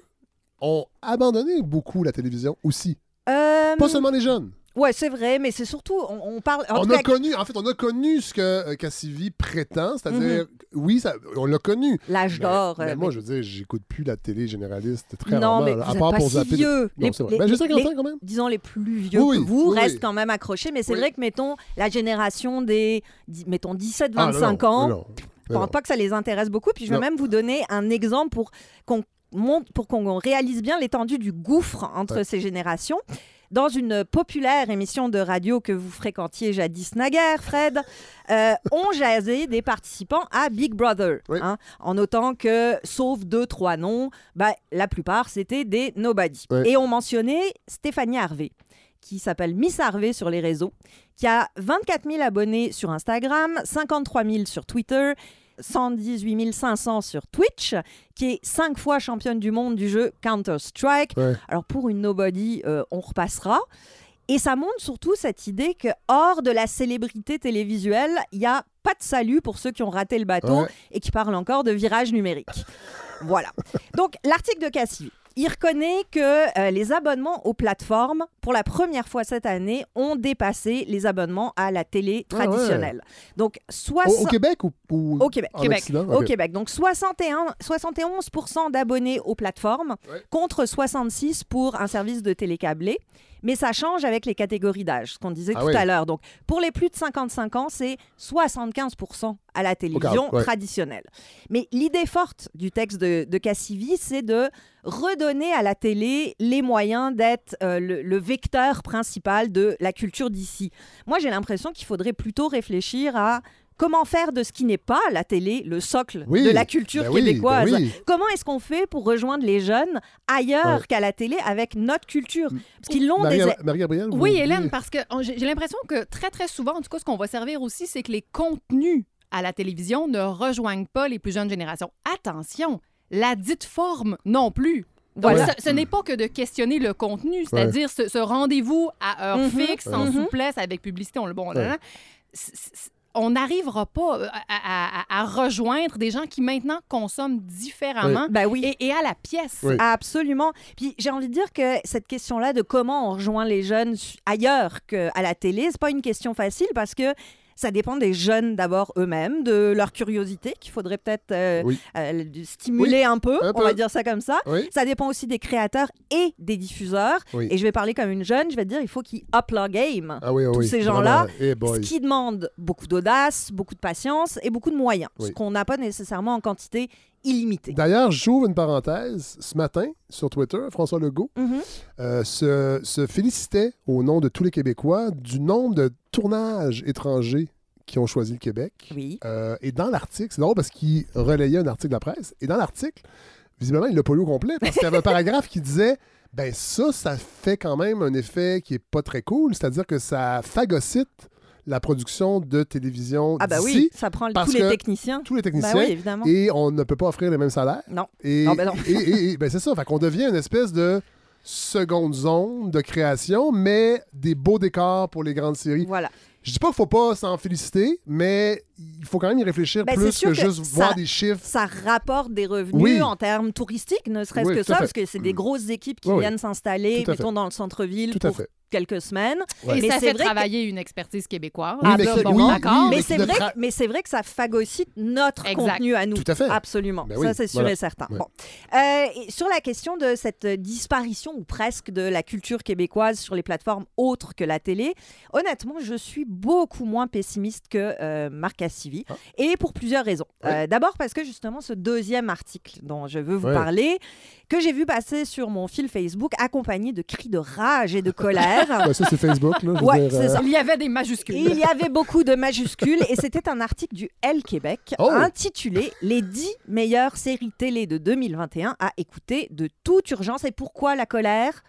ont abandonné beaucoup la télévision aussi. Euh, Pas seulement les jeunes. Ouais, c'est vrai, mais c'est surtout, on, on parle. en on a cas, connu, en fait, on a connu ce que euh, Cassivi prétend, c'est-à-dire, oui, ça, on l'a connu. l'âge Mais- d'or. Mais, euh, moi, je veux dire, j'écoute plus la télé généraliste très non, rarement, mais vous à part pas pour si zapper. vieux. Non, c'est vrai. Les- Ben, j'ai 50 les- ans quand même. disons les plus vieux Oui, que vous oui, restent oui. quand même accrochés, mais c'est Oui. vrai que mettons la génération des mettons 17 Ah, non, 25 non, ans, non, non, je non. pense pas que ça les intéresse beaucoup. Puis je vais Non. même vous donner un exemple pour qu'on montre, pour qu'on réalise bien l'étendue du gouffre entre Ouais. ces générations. Dans une populaire émission de radio que vous fréquentiez jadis naguère, Fred, euh, on jasait des participants à Big Brother. Oui. hein, en notant que, sauf deux, trois noms, bah, la plupart, c'était des nobody. Oui. Et on mentionnait Stéphanie Harvey, qui s'appelle Miss Harvey sur les réseaux, qui a 24 000 abonnés sur Instagram, 53 000 sur Twitter, 118 500 sur Twitch, qui est cinq fois championne du monde du jeu Counter-Strike. Ouais. Alors pour une nobody, euh, on repassera. Et ça montre surtout cette idée que hors de la célébrité télévisuelle, il n'y a pas de salut pour ceux qui ont raté le bateau Ouais. et qui parlent encore de virage numérique. voilà. Donc l'article de Cassivi. Il reconnaît que euh, les abonnements aux plateformes, pour la première fois cette année, ont dépassé les abonnements à la télé Ah ouais. traditionnelle. Donc, Au, 60... au Québec ou, ou Au Québec. Québec. Occident? Au. Québec. Donc 61, 71% d'abonnés aux plateformes Ouais. contre 66 pour un service de télécablé. Mais ça change avec les catégories d'âge, ce qu'on disait Ah tout oui. à l'heure. Donc pour les plus de 55 ans, c'est 75% à la télévision ouais. traditionnelle. Mais l'idée forte du texte de, de Cassivi, c'est de redonner à la télé les moyens d'être euh, le, le vecteur principal de la culture d'ici. Moi, j'ai l'impression qu'il faudrait plutôt réfléchir à comment faire de ce qui n'est pas la télé le socle Oui, de la culture ben oui, québécoise. ben oui. Comment est-ce qu'on fait pour rejoindre les jeunes ailleurs Ouais. qu'à la télé avec notre culture Parce qu'ils l'ont Marie- des... Marie-Gabrielle? vous- Oui, Hélène, parce que j'ai j'ai l'impression que très, très souvent, en tout cas, ce qu'on va servir aussi, c'est que les contenus à la télévision ne rejoignent pas les plus jeunes générations. Attention, la dite forme non plus. Ce, ce n'est pas que de questionner le contenu, c'est-à-dire ce, ce rendez-vous à heure Mhm. fixe, sans Mhm. souplesse, avec publicité. On, le- bon, Ouais. là, là, c- c- on n'arrivera pas euh, à, à- à rejoindre des gens qui maintenant consomment différemment Ben oui. et, et à la pièce. Oui. Absolument. Puis j'ai envie de dire que cette question-là de comment on rejoint les jeunes ailleurs qu'à la télé, c'est pas une question facile parce que ça dépend des jeunes d'abord eux-mêmes, de leur curiosité qu'il faudrait peut-être euh, Oui. euh, stimuler un peu, un on va dire ça comme ça. Oui. Ça dépend aussi des créateurs et des diffuseurs. Et je vais parler comme une jeune, je vais te dire, il faut qu'ils up leur game. Ah oui, ah Tous oui. ces gens-là, Ce qui demande beaucoup d'audace, beaucoup de patience et beaucoup de moyens, ce qu'on n'a pas nécessairement en quantité illimitée. D'ailleurs, j'ouvre une parenthèse. Ce matin, sur Twitter, François Legault Mhm. euh, se, se félicitait au nom de tous les Québécois du nombre de tournages étrangers qui ont choisi le Québec. Oui. Euh, et dans l'article, c'est drôle parce qu'il relayait un article de la presse. Et dans l'article, visiblement, il l'a pas lu au complet parce qu'il y avait un paragraphe qui disait ben ça, ça fait quand même un effet qui est pas très cool. C'est-à-dire que ça phagocyte la production de télévision Ah bah oui, ça prend tous les techniciens. tous les Bah techniciens. oui, évidemment. Et on ne peut pas offrir les mêmes salaires. Non. Et, Non, ben non. et- et- et- ben c'est ça. Fait qu'on devient une espèce de seconde zone de création, mais des beaux décors pour les grandes séries. Voilà. Je dis pas qu'il faut pas s'en féliciter, mais il faut quand même y réfléchir Ben, plus que, que juste ça- voir des chiffres. Ça rapporte des revenus Oui. en termes touristiques, ne serait-ce Oui, que ça, fait. parce que c'est des grosses équipes qui Oui, viennent s'installer, mettons, dans le centre-ville Tout à pour fait. Quelques semaines. Ouais. Et Mais ça c'est fait vrai que- travailler une expertise québécoise. Oui, mais bon, oui, oui, c'est vrai, tra- que- mais c'est vrai que ça phagocyte notre Exact. contenu à nous. Tout à fait. Absolument. Ben ça, c'est sûr voilà. et certain. Ouais. Bon. Euh, et sur la question de cette disparition ou presque de la culture québécoise sur les plateformes autres que la télé, honnêtement, je suis beaucoup moins pessimiste que euh, Marc Cassivi. Ah. Et pour plusieurs raisons. Ouais. Euh, D'abord parce que justement, ce deuxième article dont je veux vous Ouais. parler, que j'ai vu passer sur mon fil Facebook, accompagné de cris de rage et de colère. Ça, c'est Facebook. Là, Ouais, dire, c'est euh, ça. Il y avait des majuscules. Il y avait beaucoup de majuscules et c'était un article du L Québec Oh. intitulé Les 10 meilleures séries télé de 2021 à écouter de toute urgence. Et pourquoi la colère?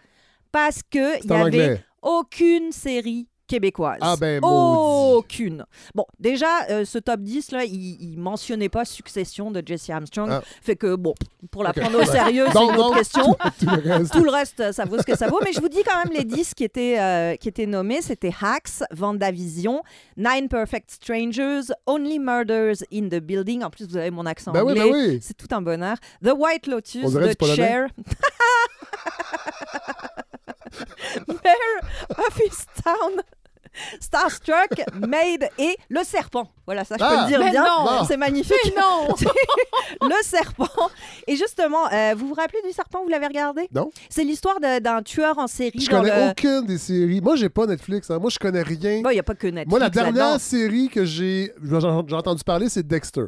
Parce qu'il n'y avait anglais. aucune série québécoise. Ah ben. Aucune. Bon, déjà, euh, ce top 10, là, il, il mentionnait pas Succession de Jesse Armstrong. Ah. Fait que, bon, pour la prendre au sérieux, c'est une autre question. Tout le reste. Tout le reste, euh, ça vaut ce que ça vaut. Mais je vous dis quand même les 10 qui étaient, euh, qui étaient nommés. C'était Hacks, Vendavision, Nine Perfect Strangers, Only Murders in the Building. En plus, vous avez mon accent Ben oui, anglais. ben oui. C'est tout un bonheur. The White Lotus, On dirait Mayor of Easttown. Starstruck, Made et Le Serpent. Voilà, ça, je peux Ah, le dire mais bien. non. C'est magnifique. Mais non! le serpent. Et justement, euh, vous vous rappelez du serpent Vous l'avez regardé? Non. C'est l'histoire d'un tueur en série. Je dans connais le- aucune des séries. Moi, j'ai pas Netflix. hein. Moi, je connais rien. Bon, il n'y a pas que Netflix. Moi, la dernière série que j'ai entendu parler, c'est Dexter.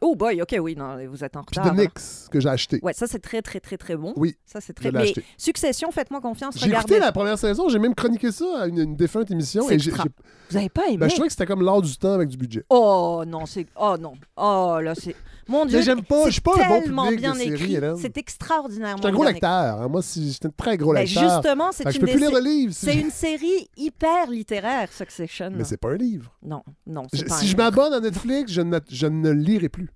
Oh boy, ok, oui, non, vous êtes en Puis retard. The là. Nix, que j'ai acheté. Ouais, ça c'est très très très très bon. Oui, Ça c'est je très. l'ai Mais acheté. Succession, faites-moi confiance. J'ai écouté la première saison, j'ai même chroniqué ça à une, une défunte émission. Et Vous avez pas aimé ben, je trouvais que c'était comme l'art du temps avec du budget. Oh non, c'est. Oh non. Oh là, c'est. Mon Dieu. J'aime pas, c'est je suis pas un bon tellement public bien de séries. C'est extraordinairement. Je suis un gros lecteur. hein. Moi, si- j'étais un très gros. Ben, lecteur. justement, c'est Fait que je une peux plus lire sé- de livres. si C'est une série hyper littéraire, Succession. Mais c'est pas un livre. Non, non. Je- c'est pas si un je m'abonne à Netflix, je ne, je ne lirai plus.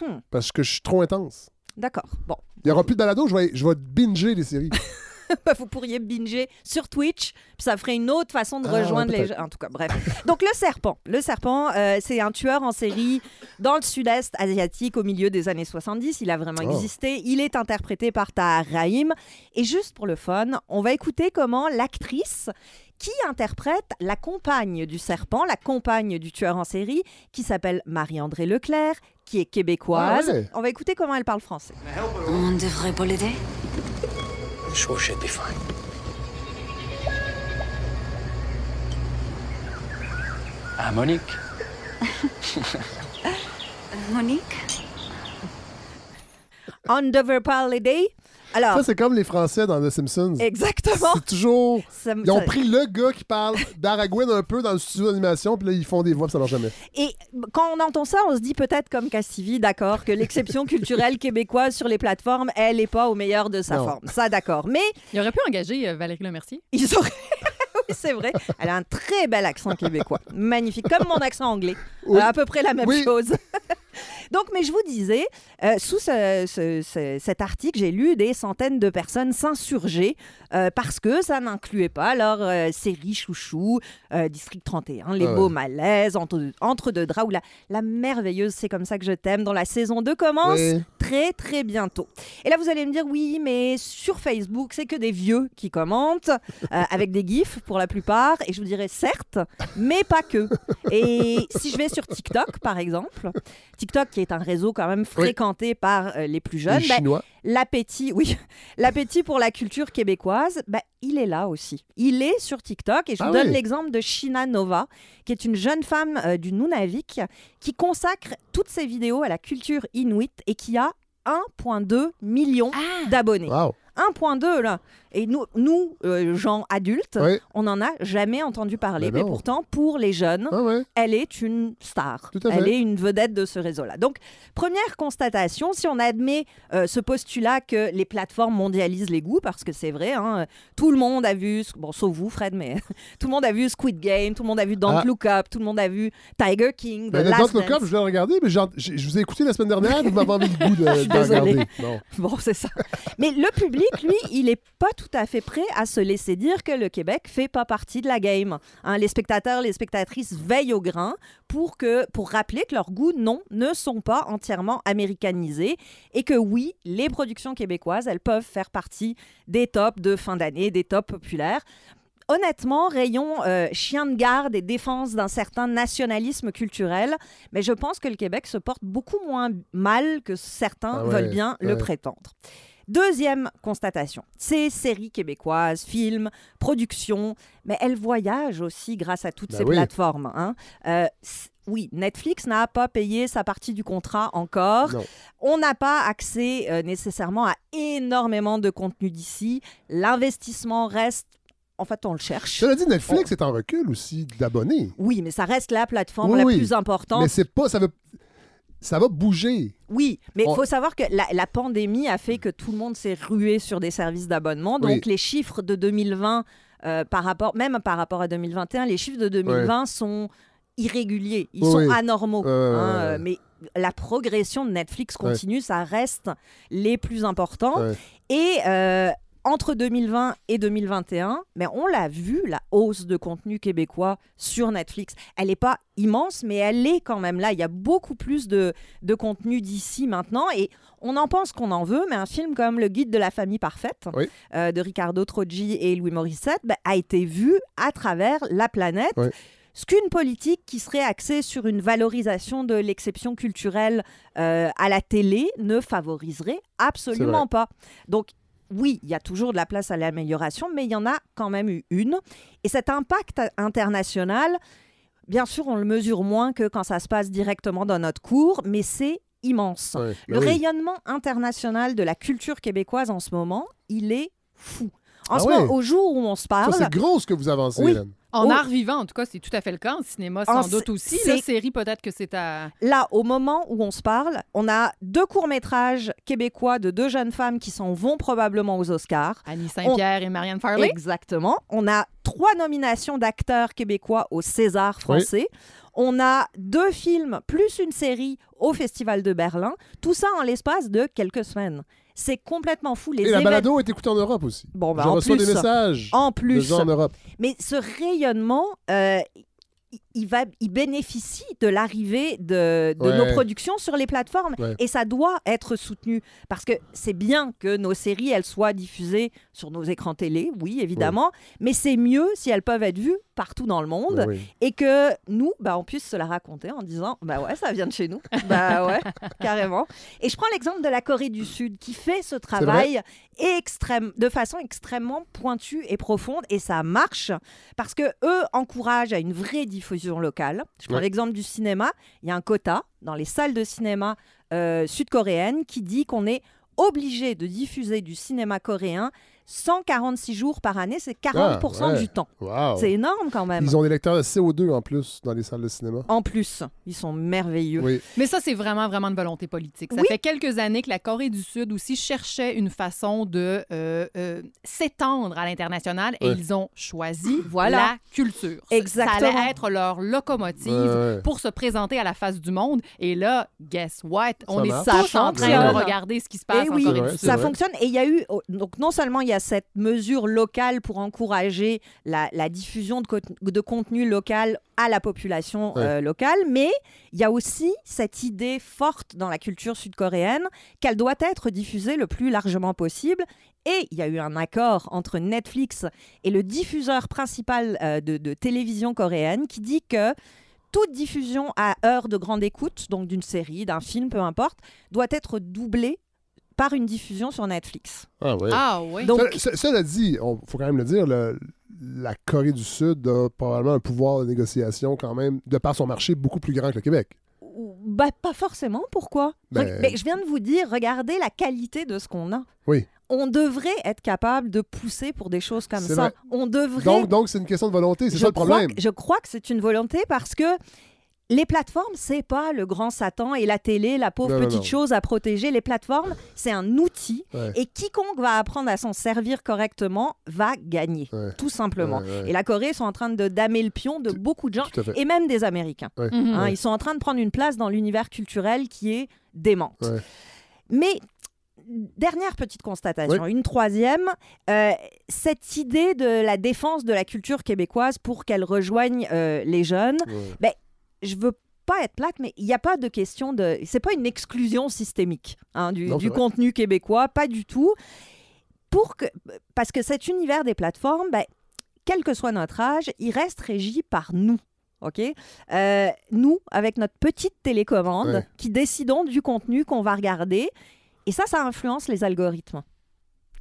Hmm. Parce que je suis trop intense. D'accord. Bon. Il n'y aura plus de balado, je vais, je vais binger les séries. vous pourriez binger sur Twitch, ça ferait une autre façon de Ah, rejoindre les gens. En tout cas, bref. Donc, le serpent. Le serpent, euh, c'est un tueur en série dans le sud-est asiatique au milieu des années 70. Il a vraiment Oh. existé. Il est interprété par Tahar Rahim. Et juste pour le fun, on va écouter comment l'actrice qui interprète la compagne du serpent, la compagne du tueur en série, qui s'appelle Marie-André Leclerc, qui est québécoise. Ah ouais. On va écouter comment elle parle français. On ne devrait pas l'aider Sure she'd be fine. Ah, Monique. Monique On devrait pas l'aider. Alors, Ça, c'est comme les Français dans The Simpsons. exactement. C'est toujours. Ça Ils ont ça- pris le gars qui parle d'Aragouin un peu dans le studio d'animation, puis là, ils font des voix, puis ça marche jamais. Et quand on entend ça, on se dit peut-être comme Cassivi, d'accord, que l'exception culturelle québécoise sur les plateformes, elle n'est pas au meilleur de sa Non. forme. Ça, d'accord. Mais Il aurait pu engager euh, Valérie Lemercier. ils auraient. oui, c'est vrai. Elle a un très bel accent québécois. Magnifique. Comme mon accent anglais. Oui. À peu près la même Oui. chose. Donc, mais je vous disais, euh, sous ce- ce- ce- cet article, j'ai lu des centaines de personnes s'insurger euh, parce que ça n'incluait pas leur euh, série chouchou, euh, District 31, Les Ah ouais. Beaux Malaises, Entre, Entre deux draps, ou la, la merveilleuse C'est comme ça que je t'aime, dont la saison 2 commence Oui. très très bientôt. Et là, vous allez me dire, oui, mais sur Facebook, c'est que des vieux qui commentent, avec des gifs pour la plupart. Et je vous dirais, certes, mais pas que. Et si je vais sur TikTok, par exemple, TikTok qui est un réseau quand même fréquenté par euh, les plus Les jeunes, ben, l'appétit, oui, l'appétit pour la culture québécoise, ben, il est là aussi. Il est sur TikTok et je vous Ah donne oui. l'exemple de Shina Nova, qui est une jeune femme euh, du Nunavik qui consacre toutes ses vidéos à la culture inuit et qui a 1,2 million Ah! d'abonnés. Wow. 1,2 là. Et nous, nous euh, gens adultes, Oui. on n'en a jamais entendu parler. Ben mais pourtant, pour les jeunes, Ah ouais. elle est une star. Elle est une vedette de ce réseau-là. Donc, première constatation, si on admet euh, ce postulat que les plateformes mondialisent les goûts, parce que c'est vrai, hein, tout le monde a vu, bon, sauf vous, Fred, mais tout le monde a vu Squid Game, tout le monde a vu Don't Ah. Look Up, tout le monde a vu Tiger King, The Ben, Last Don't Look. Up, je vais le regarder, mais je vous ai écouté la semaine dernière, vous m'avez envie le goût de, de regarder. Bon, c'est ça. Mais le public, lui, il n'est pas tout à fait prêt à se laisser dire que le Québec fait pas partie de la game. Hein, les spectateurs, les spectatrices veillent au grain pour, que, pour rappeler que leurs goûts, non, ne sont pas entièrement américanisés et que oui, les productions québécoises, elles peuvent faire partie des tops de fin d'année, des tops populaires. Honnêtement, rayon euh, chien de garde et défense d'un certain nationalisme culturel, mais je pense que le Québec se porte beaucoup moins mal que certains Ah ouais, veulent bien le prétendre. Deuxième constatation, ces séries québécoises, films, productions, mais elles voyagent aussi grâce à toutes Ben ces oui. plateformes. hein. Euh, oui, Netflix n'a pas payé sa partie du contrat encore. Non. On n'a pas accès euh, nécessairement à énormément de contenu d'ici. L'investissement reste... En fait, on le cherche. Cela dit, Netflix est en recul aussi d'abonnés. Oui, mais ça reste la plateforme Oui, la oui. plus importante. Mais c'est pas. Ça, veut, ça va bouger. Oui, mais il On- faut savoir que la, la pandémie a fait que tout le monde s'est rué sur des services d'abonnement. Donc Oui. les chiffres de 2020, euh, par rapport, même par rapport à 2021, les chiffres de 2020 sont irréguliers, ils Oui, sont anormaux. Hein, euh, Mais la progression de Netflix continue, ça reste les plus importants. Et euh, entre 2020 et 2021, mais on l'a vu, la hausse de contenu québécois sur Netflix. Elle n'est pas immense, mais elle est quand même là. Il y a beaucoup plus de, de contenu d'ici maintenant. Et on en pense qu'on en veut, mais un film comme Le Guide de la famille parfaite Oui. euh, de Ricardo Troggi et Louis Morissette ben, a été vu à travers la planète. Oui. Ce qu'une politique qui serait axée sur une valorisation de l'exception culturelle euh, à la télé ne favoriserait absolument pas. Donc, oui, il y a toujours de la place à l'amélioration, mais il y en a quand même eu une. Et cet impact international, bien sûr, on le mesure moins que quand ça se passe directement dans notre cours, mais c'est immense. Ouais. Le oui. rayonnement international de la culture québécoise en ce moment, il est fou. En Ah ce ouais? moment, au jour où on se parle, c'est gros ce que vous avancez, Oui. Hélène. En Oh. art vivant, en tout cas, c'est tout à fait le cas. En cinéma, En sans doute aussi. La série, peut-être que c'est à. là, au moment où on se parle, on a deux courts-métrages québécois de deux jeunes femmes qui s'en vont probablement aux Oscars. Annie Saint-Pierre et Marianne Farley. Exactement. On a trois nominations d'acteurs québécois au César français. On a deux films plus une série au Festival de Berlin. Tout ça en l'espace de quelques semaines. C'est complètement fou. Les Et la évén- balado est écoutée en Europe aussi. Bon, ben, Je en reçois plus, des messages En de plus, gens en Europe. mais ce rayonnement, euh, il- va, il bénéficie de l'arrivée de, de Ouais. nos productions sur les plateformes. Ouais. Et ça doit être soutenu. Parce que c'est bien que nos séries, elles soient diffusées sur nos écrans télé, oui, évidemment. Mais c'est mieux si elles peuvent être vues partout dans le monde. Et que nous, bah, on puisse se la raconter en disant Bah ouais, ça vient de chez nous. bah ouais, carrément. Et je prends l'exemple de la Corée du Sud qui fait ce travail extrême, de façon extrêmement pointue et profonde. Et ça marche parce que eux encouragent à une vraie diffusion locale. Je prends Ouais. l'exemple du cinéma. Il y a un quota dans les salles de cinéma euh, sud-coréennes qui dit qu'on est obligé de diffuser du cinéma coréen 146 jours par année, c'est 40 Ah, ouais. du temps. Wow. C'est énorme quand même. Ils ont des lecteurs de CO2 en plus dans les salles de cinéma. En plus, ils sont merveilleux. Oui. Mais ça, c'est vraiment, vraiment une volonté politique. Ça Oui. fait quelques années que la Corée du Sud aussi cherchait une façon de euh, euh, s'étendre à l'international et Ouais. ils ont choisi Voilà. la culture. Ça Exactement. allait être leur locomotive Ouais, pour se présenter à la face du monde. Et là, guess what? On Ça est marche. tous Ça en train de regarder ce qui se passe Eh en oui, Corée du Sud. ça fonctionne. Et il y a eu, oh, donc non seulement il y a cette mesure locale pour encourager la, la diffusion de, cont- de contenu local à la population Ouais. euh, locale, mais il y a aussi cette idée forte dans la culture sud-coréenne qu'elle doit être diffusée le plus largement possible. Et il y a eu un accord entre Netflix et le diffuseur principal euh, de, de télévision coréenne qui dit que toute diffusion à heure de grande écoute, donc d'une série, d'un film, peu importe, doit être doublée par une diffusion sur Netflix. Ah, ouais. Ah oui. Donc, Ce- ce- Cela dit, il faut quand même le dire, le- la Corée du Sud a probablement un pouvoir de négociation quand même, de par son marché, beaucoup plus grand que le Québec. bah, pas forcément. Pourquoi? Ben- mais je viens de vous dire, regardez la qualité de ce qu'on a. Oui. On devrait être capable de pousser pour des choses comme C'est ça. vrai. On devrait. Donc, donc c'est une question de volonté, c'est je ça le crois problème. que- je crois que c'est une volonté parce que les plateformes, c'est pas le grand Satan et la télé, la pauvre Non, petite non. chose à protéger. Les plateformes, c'est un outil Ouais. et quiconque va apprendre à s'en servir correctement va gagner, Ouais. tout simplement. Ouais, ouais. Et la Corée sont en train de damer le pion de beaucoup de gens et même des Américains. Mhm. Hein, Ouais. Ils sont en train de prendre une place dans l'univers culturel qui est démente. Ouais. Mais dernière petite constatation, une troisième, euh, cette idée de la défense de la culture québécoise pour qu'elle rejoigne euh, les jeunes, Ouais. Je veux pas être plate, mais il n'y a pas de question de... C'est pas une exclusion systémique hein, du, Non, contenu québécois, pas du tout. Pour que... Parce que cet univers des plateformes, ben, quel que soit notre âge, il reste régi par nous. OK? Euh, nous, avec notre petite télécommande, Ouais. qui décidons du contenu qu'on va regarder. Et ça, ça influence les algorithmes.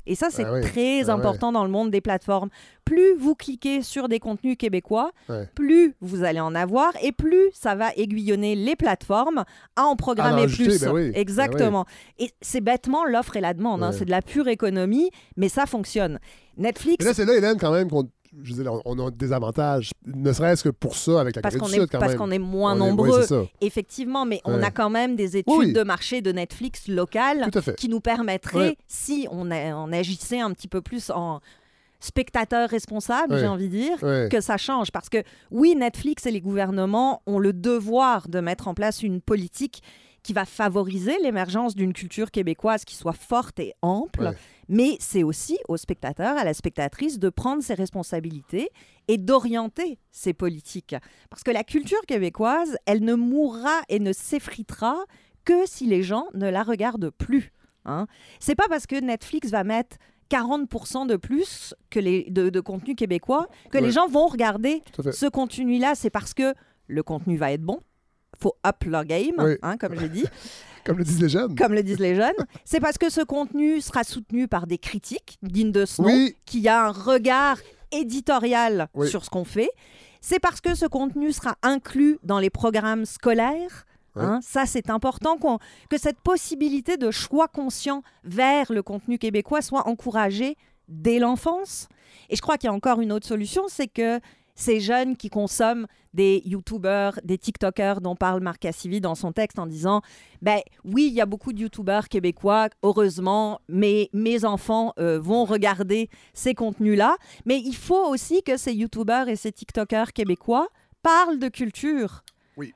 Et ça, c'est Ah oui. très Ah ouais. important dans le monde des plateformes. Plus vous cliquez sur des contenus québécois, Ouais. plus vous allez en avoir et plus ça va aiguillonner les plateformes à en programmer plus. ben oui, ben Exactement. Et c'est bêtement l'offre et la demande. hein. C'est de la pure économie, mais ça fonctionne. Netflix, là, c'est là, Hélène, quand même, qu'on je veux dire, on, a des avantages, ne serait-ce que pour ça avec la parce Corée du est, Sud, quand parce qu'on est moins On est- oui, nombreux, effectivement, mais on a quand même des études Oui, de marché de Netflix locales qui nous permettraient, Ouais. si on, a- on agissait un petit peu plus en spectateur responsable, j'ai envie de dire, que ça change. Parce que oui, Netflix et les gouvernements ont le devoir de mettre en place une politique qui va favoriser l'émergence d'une culture québécoise qui soit forte et ample. Mais c'est aussi au spectateur, à la spectatrice de prendre ses responsabilités et d'orienter ses politiques. Parce que la culture québécoise, elle ne mourra et ne s'effritera que si les gens ne la regardent plus. Hein. C'est pas parce que Netflix va mettre 40% de plus que les, de, de contenu québécois que Ouais. les gens vont regarder ce contenu-là. C'est parce que le contenu va être bon. faut up leur game, Oui. hein, comme j'ai dit, Comme le disent les jeunes. comme le disent les jeunes. C'est parce que ce contenu sera soutenu par des critiques dignes de ce nom, Oui. qui a un regard éditorial Oui. sur ce qu'on fait. C'est parce que ce contenu sera inclus dans les programmes scolaires. Ouais. hein. Ça, c'est important que cette possibilité de choix conscient vers le contenu québécois soit encouragée dès l'enfance. Et je crois qu'il y a encore une autre solution, c'est que ces jeunes qui consomment des YouTubers, des TikTokers dont parle Marc Cassivi dans son texte en disant ben oui, il y a beaucoup de YouTubers québécois, heureusement, mais mes enfants euh, vont regarder ces contenus-là. Mais il faut aussi que ces YouTubers et ces TikTokers québécois parlent de culture. Oui.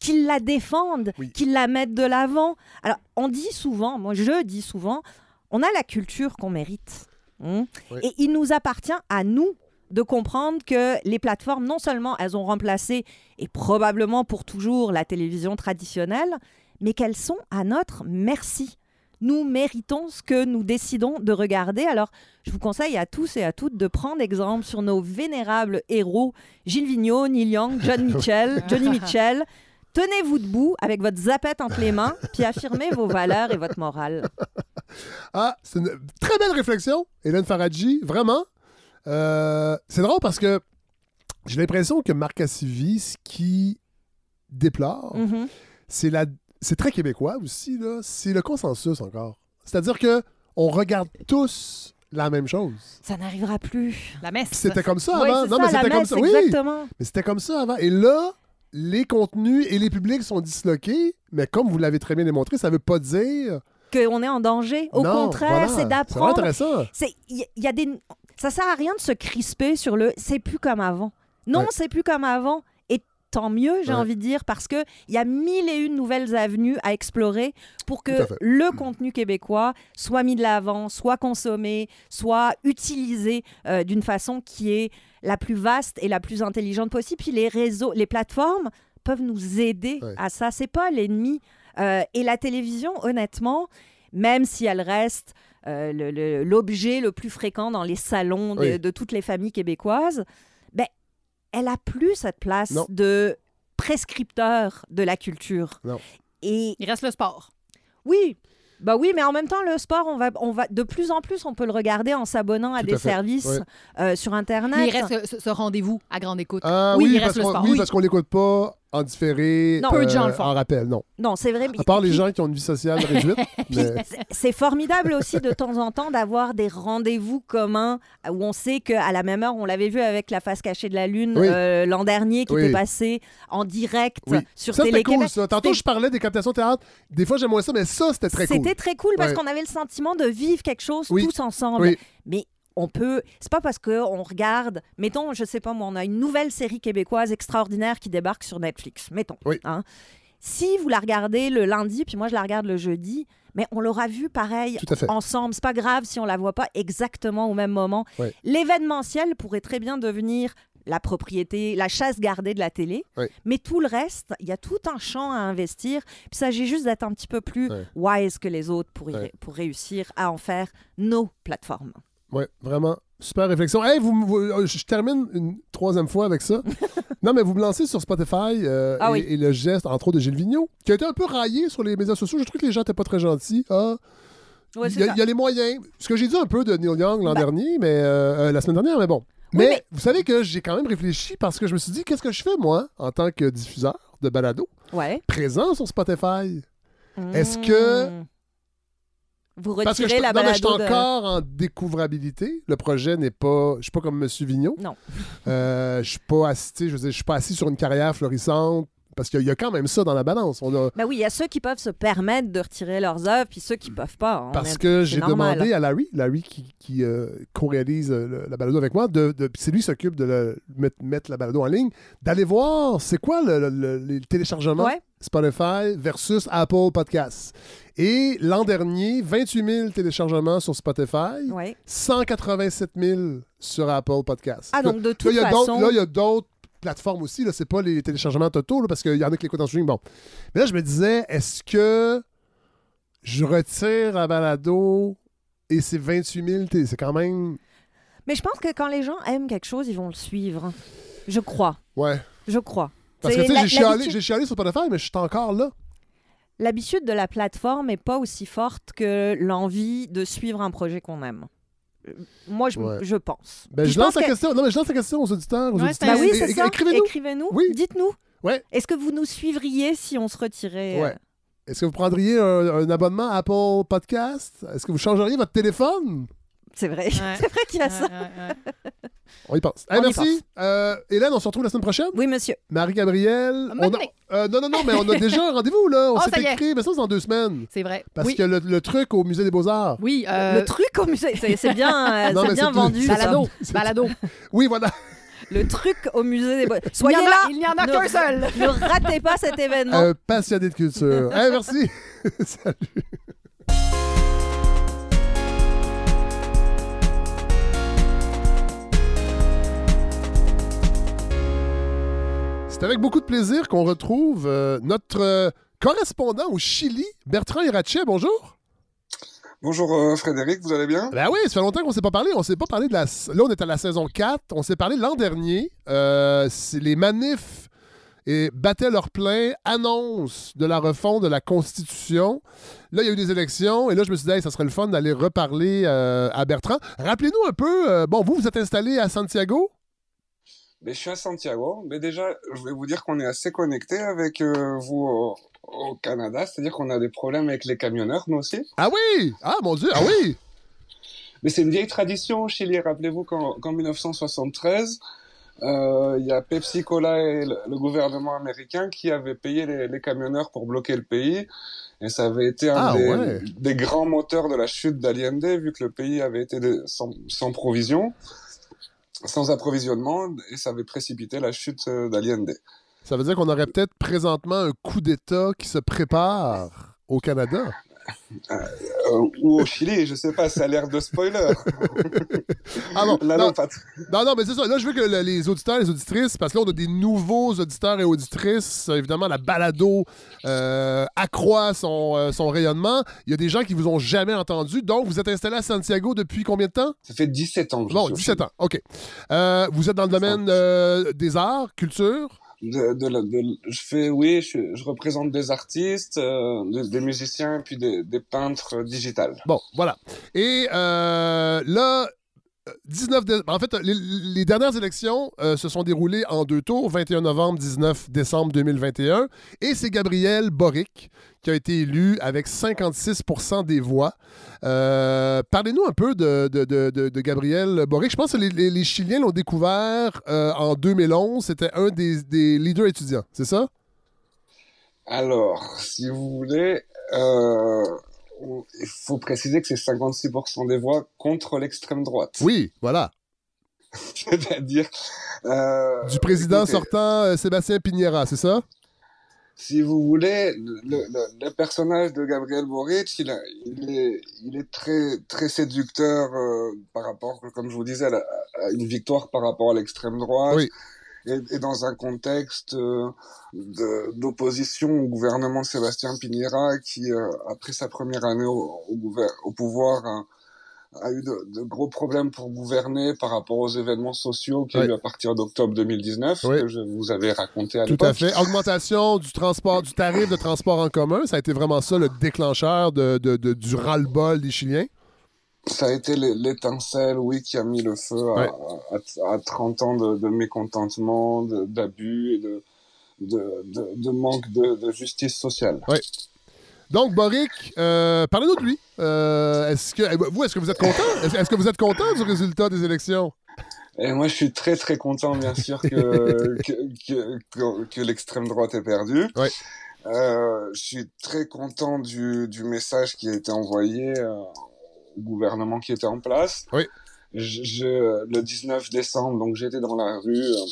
Qu'ils la défendent, Oui. qu'ils la mettent de l'avant. Alors, on dit souvent, moi je dis souvent, on a la culture qu'on mérite. Hein. Oui. Et il nous appartient à nous de comprendre que les plateformes, non seulement elles ont remplacé, et probablement pour toujours, la télévision traditionnelle, mais qu'elles sont à notre merci. Nous méritons ce que nous décidons de regarder. Alors, je vous conseille à tous et à toutes de prendre exemple sur nos vénérables héros, Gilles Vigneault, Neil Young, John Mitchell, Johnny Mitchell. Tenez-vous debout avec votre zapette entre les mains, puis affirmez vos valeurs et votre morale. Ah, c'est une très belle réflexion, Hélène Faradji, vraiment. Euh, c'est drôle parce que j'ai l'impression que Marc Cassivi, ce qui déplore, Mhm. c'est la c'est très québécois aussi là, c'est le consensus encore. C'est-à-dire que on regarde tous la même chose. Ça n'arrivera plus. La messe. C'était comme ça avant. non, ça, mais c'était comme ça. Oui, exactement. mais c'était comme ça avant. Et là, les contenus et les publics sont disloqués, mais comme vous l'avez très bien démontré, ça veut pas dire. Qu'on est en danger. Au Non, contraire, voilà. c'est d'apprendre. intéressant. C'est il y, il y a des ça sert à rien de se crisper sur le c'est plus comme avant. Non, Ouais. c'est plus comme avant et tant mieux, j'ai Ouais. envie de dire parce que il y a mille et une nouvelles avenues à explorer pour que le contenu québécois soit mis de l'avant, soit consommé, soit utilisé euh, d'une façon qui est la plus vaste et la plus intelligente possible. Puis les réseaux, les plateformes peuvent nous aider Ouais. à ça. C'est pas l'ennemi. Euh, et la télévision, honnêtement, même si elle reste euh, le- le- l'objet le, plus fréquent dans les salons de, Oui. de toutes les familles québécoises, ben, elle a plus cette place Non. de prescripteur de la culture. Non. Et Il reste le sport. oui, bah oui, mais en même temps, le sport, on va, on va de plus en plus, on peut le regarder en s'abonnant à Tout des à services Ouais. euh, sur Internet. Mais il reste ce, ce rendez-vous à grande écoute. Ah oui, oui, il parce reste le qu'on sport. oui, Oui. parce qu'on l'écoute pas en différé. Non. Peu de gens euh, le font. En rappel, non. Non, c'est vrai. À part les gens qui ont une vie sociale réduite. Mais... c'est- formidable aussi de temps en temps d'avoir des rendez-vous communs où on sait qu'à la même heure, on l'avait vu avec la face cachée de la Lune Oui. euh, l'an dernier, qui Oui. était passé en direct Oui. sur Ça, c'était Télé-Québec. cool, ça. Tantôt, je parlais des captations théâtre. Des fois, j'aime moins ça, mais ça, c'était très cool. C'était très cool parce Ouais. qu'on avait le sentiment de vivre quelque chose tous ensemble. Mais on peut. C'est pas parce qu'on regarde. Mettons, je sais pas moi, on a une nouvelle série québécoise extraordinaire qui débarque sur Netflix. Mettons. Oui. hein. Si vous la regardez le lundi, puis moi je la regarde le jeudi, mais on l'aura vu pareil ensemble. C'est pas grave si on la voit pas exactement au même moment. Oui. L'événementiel pourrait très bien devenir la propriété, la chasse gardée de la télé. Oui. Mais tout le reste, il y a tout un champ à investir. Puis il s'agit juste d'être un petit peu plus wise que les autres pour, y- pour réussir à en faire nos plateformes. Oui, vraiment. Super réflexion. Hey, vous, vous- euh, je termine une troisième fois avec ça. non, mais vous me lancez sur Spotify euh, Ah et, oui. et le geste, entre autres, de Gilles Vigneault, qui a été un peu raillé sur les médias sociaux. Je trouve que les gens n'étaient pas très gentils. Ah, il, y a, y les moyens. Ce que j'ai dit un peu de Neil Young l'an Ben- dernier, mais euh, euh, la semaine dernière, mais bon. Oui, Mais, vous savez que j'ai quand même réfléchi parce que je me suis dit, qu'est-ce que je fais, moi, en tant que diffuseur de balado, Ouais. présent sur Spotify? Est-ce que- Vous Parce que je, retirez la non, mais je suis de... encore en découvrabilité. Le projet n'est pas. Je suis pas comme M. Vigneault. Non. Euh, je suis pas assis, tu sais, je veux dire, je suis pas assis sur une carrière florissante. Parce qu'il y, a- il y a quand même ça dans la balance. On a, Ben oui, il y a ceux qui peuvent se permettre de retirer leurs œuvres, puis ceux qui peuvent pas. On parce est- que j'ai demandé à Larry, Larry qui, qui, euh, co-réalise euh, la balado avec moi, de, de- puis c'est lui qui s'occupe de le- mettre, mettre la balado en ligne, d'aller voir c'est quoi le, Ouais. Spotify versus Apple Podcasts. Et l'an dernier, 28 000 téléchargements sur Spotify. Ouais. 187 000 sur Apple Podcasts. Ah, donc de toute façon... Là, il y a d'autres plateformes aussi. Là, c'est pas les téléchargements totaux, parce qu'il y en a qui l'écoutent en streaming. Bon. Mais là, je me disais, est-ce que je retire à balado et c'est 28 000? t- C'est quand même... Mais je pense que quand les gens aiment quelque chose, ils vont le suivre. Je crois. Ouais. Je crois. Parce que, tu sais, j'ai chialé, chialé sur Spotify, mais je suis encore là. L'habitude de la plateforme n'est pas aussi forte que l'envie de suivre un projet qu'on aime. Moi, je, Ouais. je pense. Ben, je lance pense la que- question. Non, mais je lance la question aux auditeurs. Aux Ouais, auditeurs. Bah oui, c'est ça. Écrivez-nous. Écrivez-nous. Oui. Dites-nous. Ouais. Est-ce que vous nous suivriez si on se retirait euh, Ouais. Est-ce que vous prendriez un, un abonnement à Apple Podcast? Est-ce que vous changeriez votre téléphone? C'est vrai. Ouais. C'est vrai qu'il y a ça. Ouais, ouais, ouais. On y pense. Hey, On y merci. Euh, Hélène, on se retrouve la semaine prochaine? Oui, monsieur. Marie-Gabrielle. on a- Matinée. euh, non, non, non, mais on a déjà un rendez-vous, là. On Oh, ça s'est y est. écrit, mais ça, c'est dans deux semaines. C'est vrai. Parce oui. que le, le truc au Musée des Beaux-Arts. Oui, euh, Le truc au musée, c'est c'est bien, euh, Non, c'est mais bien c'est- vendu. c'est- ça. balado. c'est- balado. Oui, voilà. Le truc au musée des beaux. Il Soyez en a, là. il n'y en a Ne- qu'un seul. Ne ratez pas cet événement. Un passionné de culture. Hey, merci. Salut. C'est avec beaucoup de plaisir qu'on retrouve euh, notre euh, correspondant au Chili, Bertrand Irache. Bonjour. Bonjour euh, Frédéric, vous allez bien? Ben oui, ça fait longtemps qu'on ne s'est pas parlé. On s'est pas parlé de la. Là, on est à la saison 4. On s'est parlé l'an dernier. Les manifs et battaient leur plein, annonce de la refonte de la Constitution. Là, il y a eu des élections et là, je me suis dit, Hey, ça serait le fun d'aller reparler à Bertrand. Rappelez-nous un peu, bon, vous, vous êtes installé à Santiago? Ben, Je suis à Santiago, mais déjà, je vais vous dire qu'on est assez connecté avec euh, vous au, au Canada, c'est-à-dire qu'on a des problèmes avec les camionneurs, nous aussi. Ah oui! Ah mon Dieu, ah oui! Mais c'est une vieille tradition au Chili. Rappelez-vous qu'en qu'en 1973, euh, il y a Pepsi Cola et le, le gouvernement américain qui avaient payé les, les camionneurs pour bloquer le pays. Et ça avait été un Ah, des, ouais. des grands moteurs de la chute d'Allende, vu que le pays avait été de- sans, sans provision, sans approvisionnement, et ça avait précipité la chute euh, d'Allende. Ça veut dire qu'on aurait peut-être présentement un coup d'État qui se prépare au Canada. Euh, ou au Chili, je sais pas, ça a l'air de spoiler. Ah non, Là, non, non, pas- non, non, mais c'est ça. Là, je veux que le- les auditeurs, les auditrices, parce que là, on a des nouveaux auditeurs et auditrices. Évidemment, la balado euh, accroît son, euh, son rayonnement. Il y a des gens qui vous ont jamais entendu. Donc, vous êtes installé à Santiago depuis combien de temps? Ça fait 17 ans Bon, suis au 17 Chili. ans. OK. Euh, vous êtes dans le domaine euh, des arts, culture? De, de, de- je fais oui je, je représente des artistes euh, des, des musiciens puis des, des peintres digitales Bon, voilà. Et euh, là, 19 dé- En fait, les, dernières élections euh, se sont déroulées en deux tours, 21 novembre, 19 décembre 2021. Et c'est Gabriel Boric qui a été élu avec 56% des voix. Euh, Parlez-nous un peu de, Gabriel Boric. Je pense que les, Chiliens l'ont découvert euh, en 2011. C'était un des, des leaders étudiants, c'est ça? alors si vous voulez il faut préciser que c'est 56% des voix contre l'extrême droite Oui, voilà. c'est-à-dire euh, Du président écoutez, sortant euh, Sébastien Piñera, c'est ça? si vous voulez, le, le- le personnage de Gabriel Boric, il, a- il est, il est très, très séducteur euh, par rapport, comme je vous disais, à, la- à une victoire par rapport à l'extrême droite. Oui. Et, et dans un contexte euh, d'opposition au gouvernement de Sébastien Piñera, qui, euh, après sa première année au, au, gouver- au pouvoir, a, a eu de, de gros problèmes pour gouverner par rapport aux événements sociaux qu'il y a Oui. eu à partir d'octobre 2019, Oui. que je vous avais raconté à Tout l'époque. à fait. Augmentation du transport, du tarif de transport en commun, ça a été vraiment ça le déclencheur de, de- de- du ras-le-bol des Chiliens. Ça a été l'é- l'étincelle, oui, qui a mis le feu à, Ouais. à, à 30 ans de, de mécontentement, d'abus et de, de, de, de manque de, justice sociale. Donc, Boric, euh, parlez-nous de lui. Euh, est-ce que, vous, est-ce que vous êtes content? Est-ce, que vous êtes content du résultat des élections? Et moi, je suis très, très content, bien sûr, que, que, que, que, que l'extrême droite ait perdu. Ouais. Euh, je suis très content du, du message qui a été envoyé euh, gouvernement qui était en place. Oui. Je, je- le 19 décembre, donc j'étais dans la rue euh,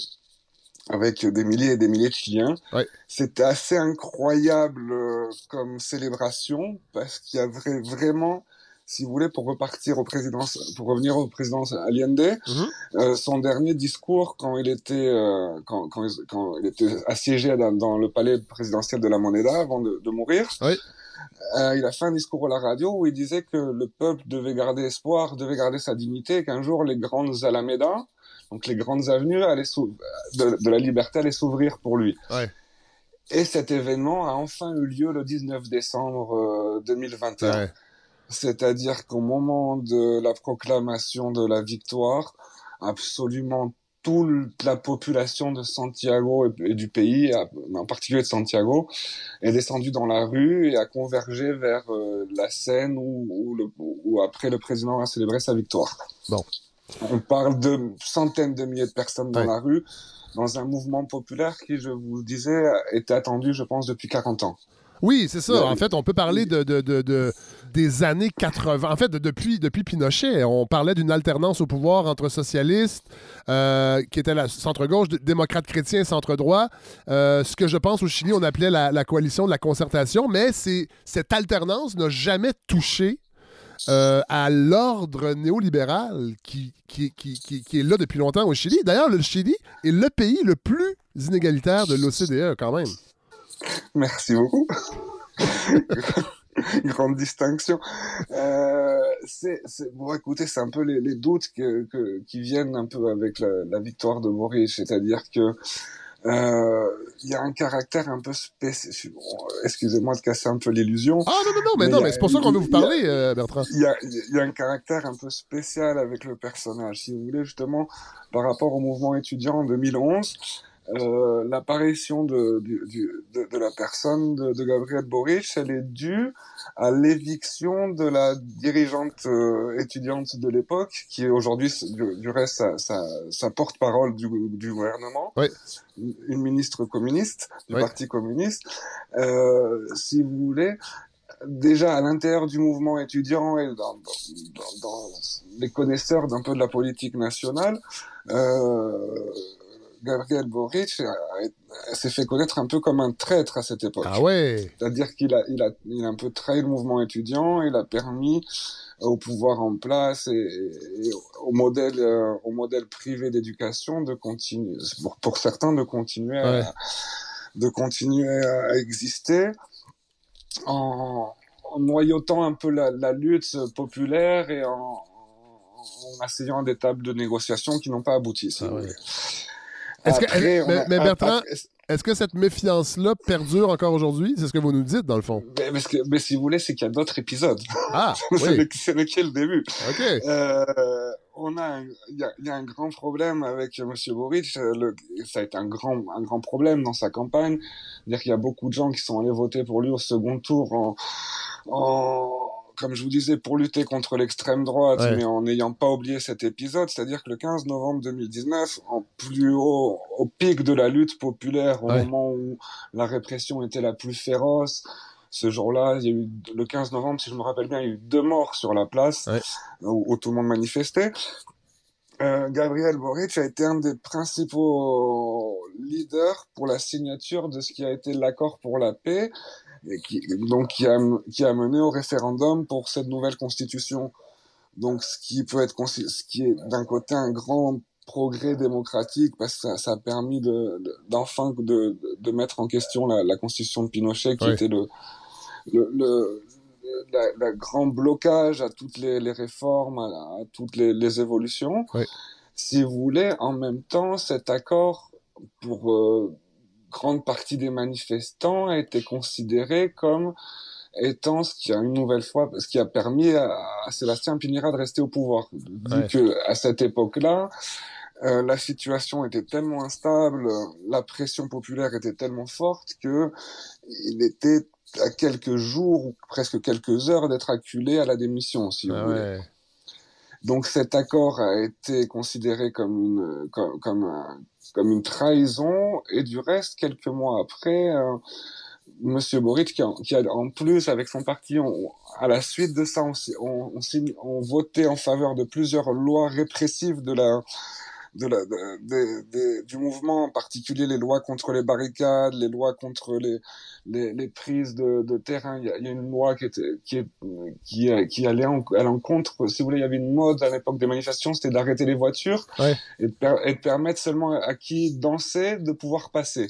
avec des milliers et des milliers de Chiliens. Ouais. C'était assez incroyable euh, comme célébration parce qu'il y a vra- vraiment, si vous voulez, pour repartir au président, pour revenir au président Allende, Mhm. euh, son dernier discours quand il était quand, quand, il- quand il était assiégé dans, dans le palais présidentiel de la Moneda avant de, de mourir. Oui. Euh, il a fait un discours à la radio où il disait que le peuple devait garder espoir, devait garder sa dignité, qu'un jour les grandes Alamedas, donc les grandes avenues allaient de, de la liberté allaient s'ouvrir pour lui. Ouais. Et cet événement a enfin eu lieu le 19 décembre euh, 2021. Ouais. C'est-à-dire qu'au moment de la proclamation de la victoire, absolument toute la population de Santiago et, du pays, en particulier de Santiago, est descendue dans la rue et a convergé vers euh, la scène où, où, le- où après le président a célébré sa victoire. Bon. On parle de centaines de milliers de personnes dans la rue, dans un mouvement populaire qui, je vous disais, était attendu, je pense, depuis 40 ans. Oui, c'est ça. Le- En fait, on peut parler de, de- de- de- des années 80. En fait, de- depuis, depuis Pinochet, on parlait d'une alternance au pouvoir entre socialistes, euh, qui était la centre-gauche, d- démocrates chrétiens, centre-droit. Euh, ce que je pense au Chili, on appelait la, la coalition de la concertation. Mais cette alternance n'a jamais touché euh, à l'ordre néolibéral qui, qui, qui, qui- qui est là depuis longtemps au Chili. D'ailleurs, le Chili est le pays le plus inégalitaire de l'OCDE, quand même. Merci beaucoup. Grande distinction. Euh, c'est, bon, écoutez, c'est un peu les, les doutes que, que, qui viennent un peu avec la, la victoire de Boris, c'est-à-dire que euh, il y a un caractère un peu spécial. Excusez-moi de casser un peu l'illusion. Ah non, non, non, mais, Mais non, c'est pour ça qu'on veut vous a- parler, euh, Bertrand. Il y, a, il y a un caractère un peu spécial avec le personnage. Si vous voulez, justement, par rapport au mouvement étudiant en 2011, euh, l'apparition de, la personne de, Gabriel Boric, elle est due à l'éviction de la dirigeante euh, étudiante de l'époque, qui est aujourd'hui, du, du reste, sa, sa, sa porte-parole du, du gouvernement, Oui. une ministre communiste du Oui. Parti communiste. Euh, si vous voulez, déjà à l'intérieur du mouvement étudiant et dans, dans, dans, dans les connaisseurs d'un peu de la politique nationale, euh, Gabriel Boric a- a- s'est fait connaître un peu comme un traître à cette époque. Ah ouais. C'est-à-dire qu'il a, il a, il a un peu trahi le mouvement étudiant, il a permis au pouvoir en place et, et au modèle, euh, au modèle privé d'éducation de continuer, pour, pour certains, de continuer, Ouais. à, de continuer à exister en, en noyautant un peu la, la lutte populaire et en, en asseyant des tables de négociation qui n'ont pas abouti. si Ah ouais. Est-ce que- mais- Bertrand- Est-ce que cette méfiance-là perdure encore aujourd'hui? C'est ce que vous nous dites, dans le fond. mais, que- mais si vous voulez, c'est qu'il y a d'autres épisodes. Ah, oui. n'est- Ce n'est que le début. OK. Euh, on a, il y a, il y a un grand problème avec Monsieur Boric. euh, Le, ça a été un grand, un grand problème dans sa campagne. C'est-à-dire qu'il y a beaucoup de gens qui sont allés voter pour lui au second tour en, en comme je vous disais, pour lutter contre l'extrême droite, Ouais. mais en n'ayant pas oublié cet épisode, c'est-à-dire que le 15 novembre 2019, en plus haut, au pic de la lutte populaire, au Ouais. moment où la répression était la plus féroce, ce jour-là, il y a eu, le 15 novembre, si je me rappelle bien, il y a eu deux morts sur la place, Ouais. où, où tout le monde manifestait. Euh, Gabriel Boric a été un des principaux leaders pour la signature de ce qui a été l'accord pour la paix, qui, donc qui a, qui a mené au référendum pour cette nouvelle constitution. Donc, ce qui peut être, ce qui est d'un côté un grand progrès démocratique parce que ça, ça a permis de, de- d'enfin de, de mettre en question la, la constitution de Pinochet qui était le, le, le, le- la, la grand blocage à toutes les, les réformes, à, à toutes les, les évolutions. Si vous voulez, en même temps, cet accord pour euh, grande partie des manifestants a été considéré comme étant ce qui a une nouvelle fois, ce qui a permis à, à Sébastien Pinera de rester au pouvoir. Vu Ouais. que à cette époque-là, euh, la situation était tellement instable, la pression populaire était tellement forte que il était à quelques jours ou presque quelques heures d'être acculé à la démission, si vous Ah voulez. Donc cet accord a été considéré comme une comme comme, un- comme une trahison. Et du reste quelques mois après euh, Monsieur Boric qui a, en plus avec son parti à la suite de ça on, on, on, en faveur de plusieurs lois répressives de la de la, de- de- de- du mouvement, en particulier les lois contre les barricades, les lois contre les, les, les prises de, terrain. Il y, a, il y a une loi qui, était, qui, est, qui, qui allait en, à l'encontre, si vous voulez, il y avait une mode à l'époque des manifestations, c'était d'arrêter les voitures Ouais. et, de per- et de permettre seulement à qui danser de pouvoir passer.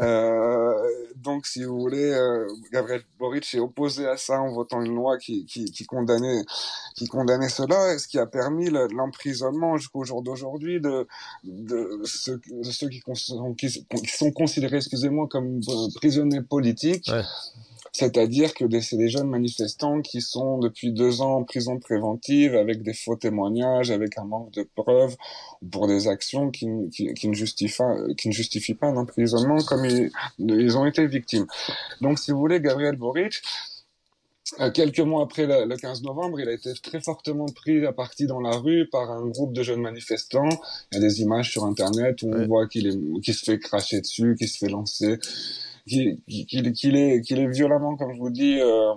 Euh, donc, si vous voulez, euh, Gabriel Boric est opposé à ça en votant une loi qui, qui, condamnait, qui condamnait cela, ce qui a permis le- l'emprisonnement jusqu'au jour d'aujourd'hui de, de ceux, qui, sont considérés, excusez-moi, comme euh, prisonniers politiques. C'est-à-dire que c'est des jeunes manifestants qui sont depuis deux ans en prison préventive avec des faux témoignages, avec un manque de preuves pour des actions qui, ne- qui, qui ne justifient, qui ne justifient pas un emprisonnement comme ils, ils ont été victimes. Donc, si vous voulez, Gabriel Boric, euh, quelques mois après le, le 15 novembre, il a été très fortement pris à partie dans la rue par un groupe de jeunes manifestants. Il y a des images sur Internet où Ouais. on voit qu'il qu'il se fait cracher dessus, qu'il se fait lancer, qu'il qu'il est, qu'il est violemment, comme je vous dis, euh,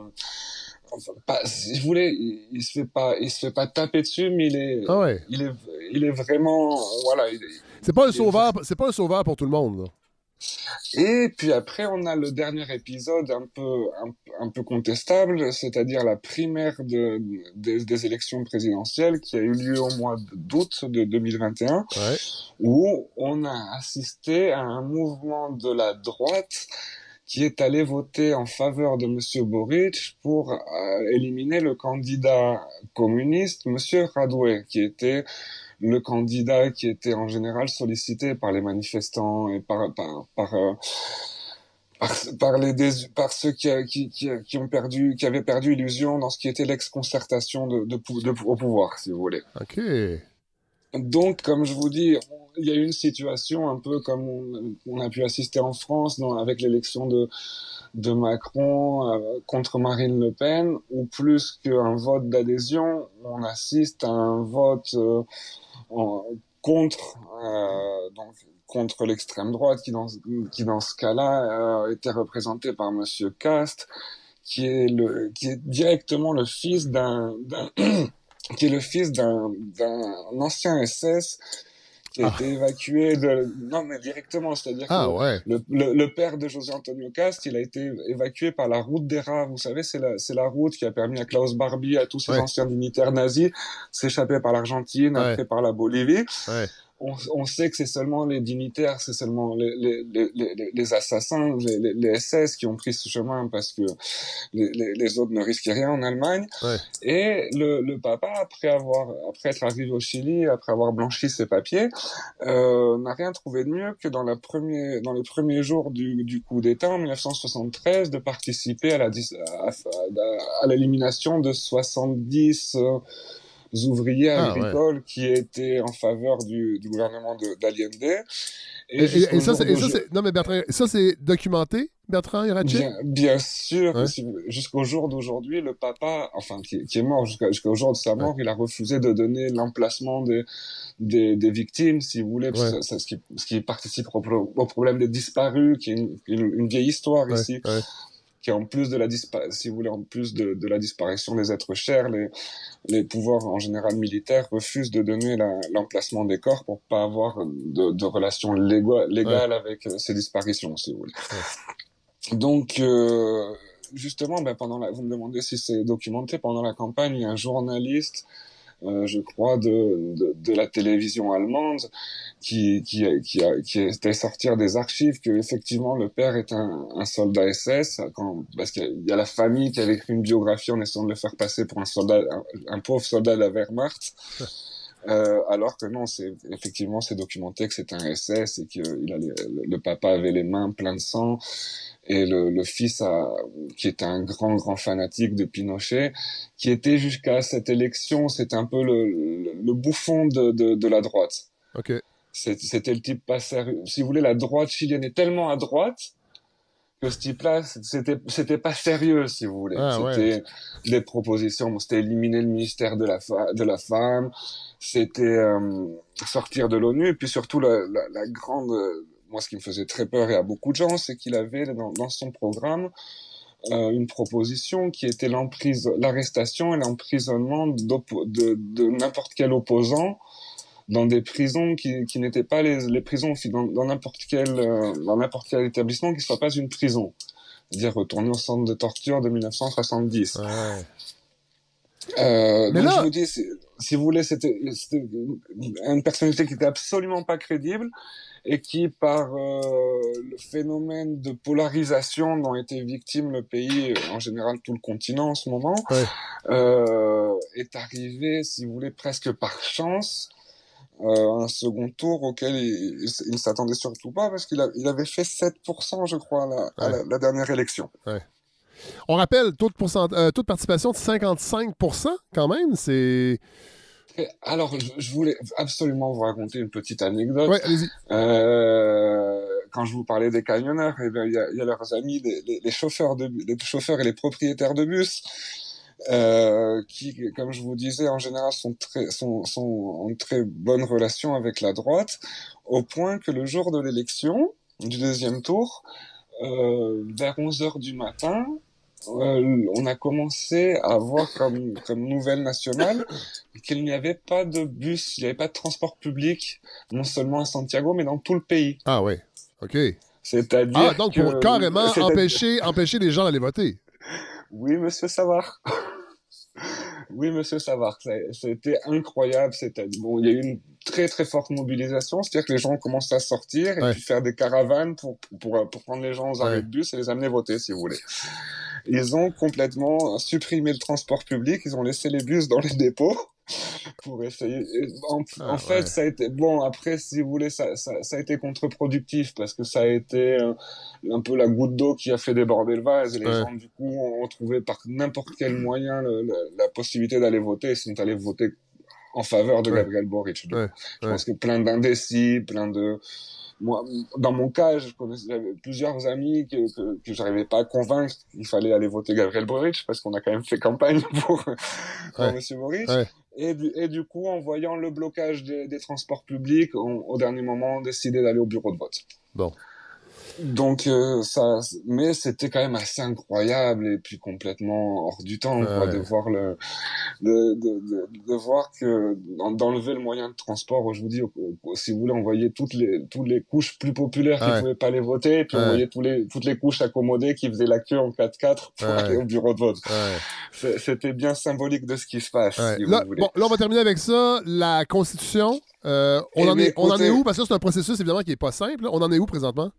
enfin, pas, si je voulais, il, se fait pas, il se fait pas taper dessus, mais il est, Ah ouais. il est, il est vraiment, voilà. il est- C'est pas un sauveur, c'est pas un sauveur pour tout le monde. là. Et puis après, on a le dernier épisode un peu, un, un peu contestable, c'est-à-dire la primaire de, des, des élections présidentielles qui a eu lieu au mois d'août de 2021, Ouais. où on a assisté à un mouvement de la droite qui est allé voter en faveur de Monsieur Boric pour euh, éliminer le candidat communiste, Monsieur Radoué, qui était le candidat qui était en général sollicité par les manifestants et par par par euh, par, les par ceux qui, qui, qui, ont perdu qui avaient perdu illusion dans ce qui était l'ex-concertation de, de- au pouvoir si vous voulez OK. Donc comme je vous dis il y a eu une situation un peu comme on, a pu assister en France avec l'élection de, Macron euh, contre Marine Le Pen, ou plus qu'un vote d'adhésion, on assiste à un vote euh, contre, euh, contre l'extrême droite, qui dans, qui dans ce cas-là était représenté par Monsieur Cast, qui est qui est directement le fils d'un qui est le fils d'un, ancien SS qui a Ah. été évacué de non mais directement c'est-à-dire Ah que ouais. le, le, le père de José Antonio Cast, il a été évacué par la route des rats. Vous savez, c'est la, la route qui a permis à Klaus Barbie, à tous ces Ouais. anciens dignitaires nazis, s'échapper par l'Argentine, Ouais. après par la Bolivie. On, on sait que c'est seulement les dignitaires, c'est seulement les, les, les, les, les assassins, les, SS qui ont pris ce chemin parce que les, autres ne risquaient rien en Allemagne. Ouais. Et le, le papa, après avoir, après être arrivé au Chili, après avoir blanchi ses papiers, euh, n'a rien trouvé de mieux que dans, la premier, dans les premiers jours du, du coup d'État en 1973 de participer à la à, à- à l'élimination de 70 euh, ouvriers Ah, agricoles qui étaient en faveur du, du gouvernement de- d'Allende. Et, et- jusqu'au et ça, c'est, non mais Bertrand, ça c'est documenté, Bertrand Irache? Bien, bien sûr, Ouais. jusqu'au jour d'aujourd'hui, le papa, enfin qui, qui est mort jusqu'au jour de sa mort, il a refusé de donner l'emplacement des, des, des victimes, si vous voulez, parce Ouais. que ça- ce, qui, ce qui participe au, pro- au problème des disparus, qui est une, vieille histoire Ouais, ici, ouais. qui en plus de la si vous voulez, en plus de, de la disparition des êtres chers, les, les pouvoirs en général militaires refusent de donner la- l'emplacement des corps pour pas avoir de, de relations légales avec euh, ces disparitions, si vous voulez. Donc, euh, justement, ben, pendant la, vous me demandez si c'est documenté, pendant la campagne, il y a un journaliste, euh, je crois, de, de, de la télévision allemande qui, qui, qui, qui était sortir des archives que effectivement le père est un, un soldat SS, quand, parce qu'il y a la famille qui avait écrit une biographie en essayant de le faire passer pour un soldat, un, un pauvre soldat de la Wehrmacht. Euh, alors que non, c'est effectivement c'est documenté que c'est un SS et que il a les- le, papa avait les mains pleines de sang et le, le fils a, qui était un grand grand fanatique de Pinochet, qui était jusqu'à cette élection, c'était un peu le, le, le bouffon de, de, de la droite. OK. C'est- C'était le type pas sérieux. Si vous voulez, la droite chilienne est tellement à droite que ce type-là, c'était c'était pas sérieux, si vous voulez. Ah, ouais. c'était des propositions, bon, c'était éliminer le ministère de la, de la femme, c'était euh, sortir de l'ONU, et puis surtout la, la, la grande... euh, Moi, ce qui me faisait très peur, et à beaucoup de gens, c'est qu'il avait dans, dans son programme euh, une proposition qui était l'emprise, l'arrestation et l'emprisonnement de, de n'importe quel opposant dans des prisons qui, qui n'étaient pas les, les prisons dans n'importe quel euh, dans n'importe quel établissement qui soit pas une prison c'est-à-dire retourner au centre de torture de 1970 Ouais. euh, Mais donc là- je vous dis si, si vous voulez c'était une personnalité qui était absolument pas crédible et qui par euh, le phénomène de polarisation dont était victime le pays en général tout le continent en ce moment Ouais. euh, est arrivé si vous voulez presque par chance euh, un second tour auquel il, il, il ne s'attendait surtout pas parce qu'il il avait fait 7% je crois à la, à la- la dernière élection. On rappelle, taux de, pourcent- euh, taux de participation de 55 quand même, c'est... Alors je, voulais absolument vous raconter une petite anecdote. Ouais. Euh, quand je vous parlais des camionneurs, eh bien, il y a, il y a leurs amis, les, les- les chauffeurs de, les chauffeurs et les propriétaires de bus, euh, qui, comme je vous disais, en général sont très, sont, sont en très bonne relation avec la droite, au point que le jour de l'élection, du deuxième tour, euh, vers 11 heures du matin, euh, on a commencé à voir comme, comme nouvelle nationale qu'il n'y avait pas de bus, il n'y avait pas de transport public, non seulement à Santiago, mais dans tout le pays. Ah ouais, OK. C'est-à-dire Ah, donc que... pour carrément empêcher, empêcher les gens d'aller voter. Oui, monsieur Savard. oui, monsieur Savard. Ça- C'était incroyable. C'était bon. Il y a eu une très très forte mobilisation, c'est-à-dire que les gens ont commencé à sortir et Ouais. puis faire des caravanes pour, pour, pour prendre les gens aux arrêts Ouais. de bus et les amener voter, si vous voulez. Ils ont complètement supprimé le transport public, ils ont laissé les bus dans les dépôts pour essayer. et En, Ah, en fait, ouais. ça a été bon. Après, si vous voulez, ça, ça, ça a été contre-productif parce que ça a été euh, un peu la goutte d'eau qui a fait déborder le vase. Et les Ouais. gens, du coup, ont trouvé par n'importe quel moyen le- le- la possibilité d'aller voter. Ils sont allés voter en faveur de Ouais. Gabriel Boric. Je pense que plein d'indécis, plein de... Moi, dans mon cas, j'avais plusieurs amis que, que, que j'arrivais pas à convaincre qu'il fallait aller voter Gabriel Boric parce qu'on a quand même fait campagne pour, pour Ouais. Monsieur Boric. Ouais. Et, du, coup, en voyant le blocage des, transports publics, au dernier moment, on décidé d'aller au bureau de vote. Donc euh, ça, mais c'était quand même assez incroyable et puis complètement hors du temps quoi, Ouais. de voir le, de, de, de, de voir que d'en- d'enlever le moyen de transport. Je vous dis, si vous voulez, on voyait toutes les toutes les couches plus populaires qui Ouais. pouvaient pas aller voter, et puis on voyait tous les toutes les couches accommodées qui faisaient la queue en 4x4 pour aller au bureau de vote. C'était bien symbolique de ce qui se passe. Là, vous voulez. bon, là, on va terminer avec ça. La Constitution, euh, on, Eh en bien, est, on en est où? Parce que c'est un processus, évidemment, qui n'est pas simple. On en est où présentement?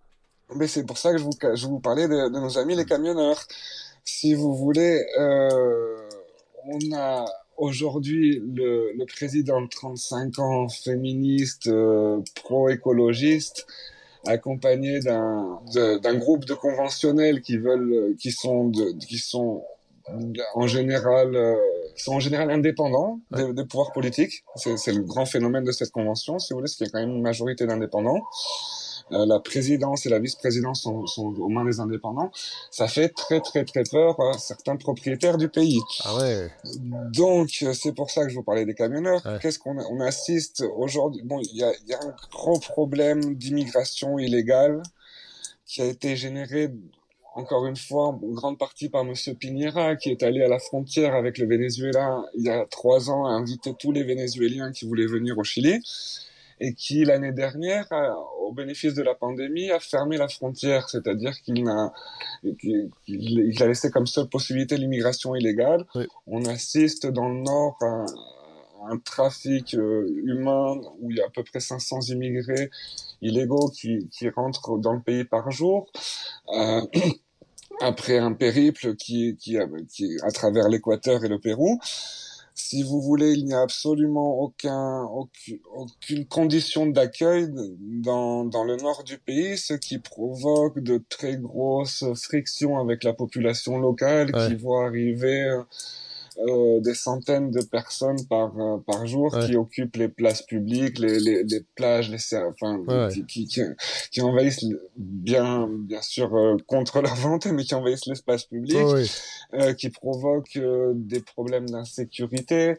Mais c'est pour ça que je vous, je vous parlais de, de nos amis les camionneurs. Si vous voulez, euh, on a aujourd'hui le, le président de 35 ans, féministe, euh, pro-écologiste, accompagné d'un groupe de conventionnels qui veulent, qui sont, de, qui sont en général, euh, qui sont en général indépendants des, pouvoirs politiques. C'est c'est le grand phénomène de cette convention, si vous voulez, c'est qu'il y a quand même une majorité d'indépendants. Euh, la présidence et la vice-présidence sont, sont aux mains des indépendants, ça fait très très très peur à certains propriétaires du pays. Ah ouais. Donc euh, c'est pour ça que je vous parlais des camionneurs. Ouais. Qu'est-ce qu'on a- on assiste aujourd'hui? Bon, il y a, y a un gros problème d'immigration illégale qui a été généré encore une fois en grande partie par Monsieur Piñera qui est allé à la frontière avec le Venezuela il y a trois ans à inviter tous les Vénézuéliens qui voulaient venir au Chili et qui l'année dernière, au bénéfice de la pandémie, a fermé la frontière, c'est-à-dire qu'il il a laissé comme seule possibilité l'immigration illégale. Oui. On assiste dans le Nord à, à un trafic euh, humain où il y a à peu près 500 immigrés illégaux qui, qui rentrent dans le pays par jour. Euh, après un périple qui, qui, qui à travers l'Équateur et le Pérou. Si vous voulez, il n'y a absolument aucun, aucune, aucune condition d'accueil dans, dans le nord du pays, ce qui provoque de très grosses frictions avec la population locale Ouais. qui voit arriver euh, des centaines de personnes par, euh, par jour Ouais. qui occupent les places publiques, les, les, les plages, les, enfin, Ouais. qui, qui, qui, envahissent bien, bien sûr euh, contre leur volonté, mais qui envahissent l'espace public oui. euh, qui provoque euh, des problèmes d'insécurité.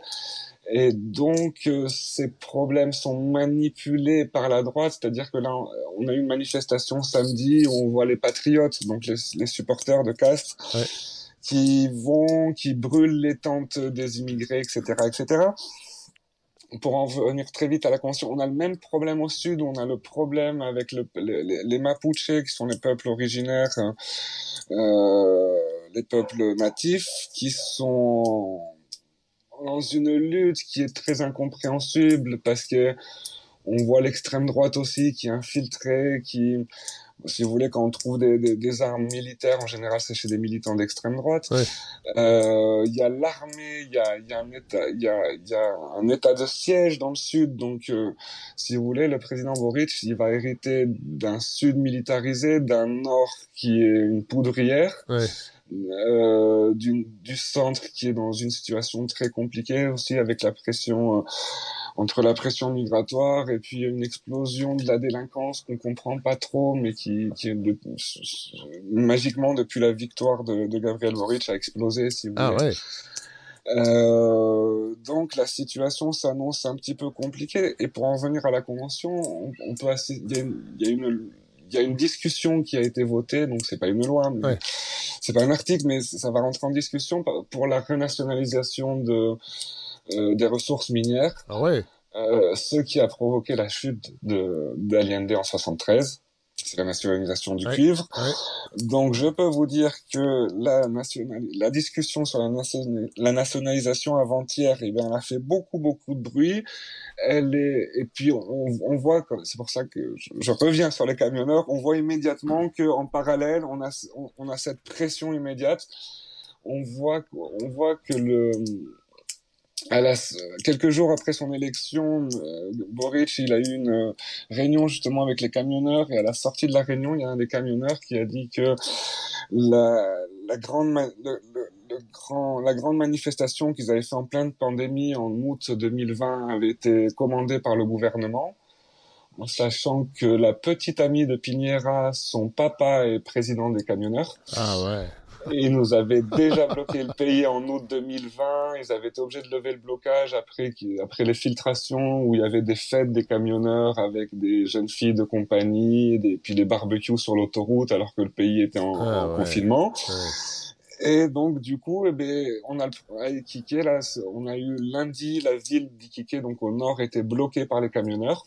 Et donc, euh, ces problèmes sont manipulés par la droite, c'est-à-dire que là, on a eu une manifestation samedi où on voit les patriotes, donc les, les supporters de Castres, Ouais. Qui vont, qui brûlent les tentes des immigrés, etc., etc. Pour en venir très vite à la Convention, on a le même problème au sud, on a le problème avec le, les, les- Mapuches, qui sont les peuples originaires, euh, les peuples natifs, qui sont dans une lutte qui est très incompréhensible parce que on voit l'extrême droite aussi qui est infiltrée, qui, si vous voulez, quand on trouve des, des, des armes militaires, en général, c'est chez des militants d'extrême droite. Ouais. Euh, Il y a l'armée, il y a, il y, a un état, il y, a, il y a un état de siège dans le sud. Donc, euh, si vous voulez, le président Boric, il va hériter d'un sud militarisé, d'un nord qui est une poudrière Ouais. euh, du, du centre qui est dans une situation très compliquée aussi avec la pression euh, entre la pression migratoire et puis une explosion de la délinquance qu'on comprend pas trop mais qui, qui est de- magiquement depuis la victoire de, de Gabriel Boric a explosé si vous Ah voulez. ouais. Euh, donc la situation s'annonce un petit peu compliquée et pour en venir à la convention, on, on peut il y a une, il y a une il y a une discussion qui a été votée, donc c'est pas une loi, Ouais. c'est pas un article, mais ça va rentrer en discussion pour la renationalisation de des ressources minières, Ah ouais. euh, ce qui a provoqué la chute de d'Allende en 73. C'est la nationalisation du Ouais. cuivre. Ouais. Donc, je peux vous dire que la, nationali- la discussion sur la, nation- la nationalisation avant-hier, eh bien, elle a fait beaucoup, beaucoup de bruit. Elle est, et puis, on, on voit, que- c'est pour ça que je, je reviens sur les camionneurs, on voit immédiatement que, en parallèle, on a, on, on a cette pression immédiate. On voit, on voit que le, à la, quelques jours après son élection, euh, Boric, il a eu une euh, réunion justement avec les camionneurs et à la sortie de la réunion, il y a un des camionneurs qui a dit que la, la grande, le- le grand, la grande manifestation qu'ils avaient fait en pleine pandémie en août 2020 avait été commandée par le gouvernement, en sachant que la petite amie de Piñera, son papa est président des camionneurs. Ah ouais. Ils nous avaient déjà bloqué le pays en août 2020. Ils avaient été obligés de lever le blocage après, après les filtrations où il y avait des fêtes des camionneurs avec des jeunes filles de compagnie, des, puis des barbecues sur l'autoroute alors que le pays était en, Ah en ouais. confinement. Ouais. Et donc, du coup, eh ben, on a, à Iquique, là, on a eu lundi, la ville d'Iquique, donc au nord, était bloquée par les camionneurs,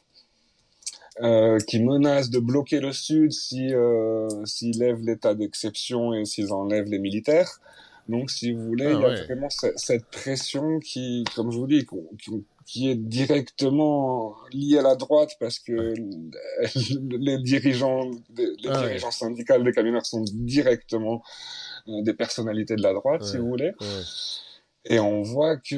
euh, qui menacent de bloquer le sud si, euh, s'ils lèvent l'état d'exception et s'ils enlèvent les militaires. Donc, si vous voulez, Ah il y a ouais. vraiment ce- cette pression qui, comme je vous dis, qui, qui est directement liée à la droite parce que les dirigeants, les Ah ouais. dirigeants syndicales des camionneurs sont directement euh, des personnalités de la droite, si Ouais. vous voulez. Ouais. Et on voit que,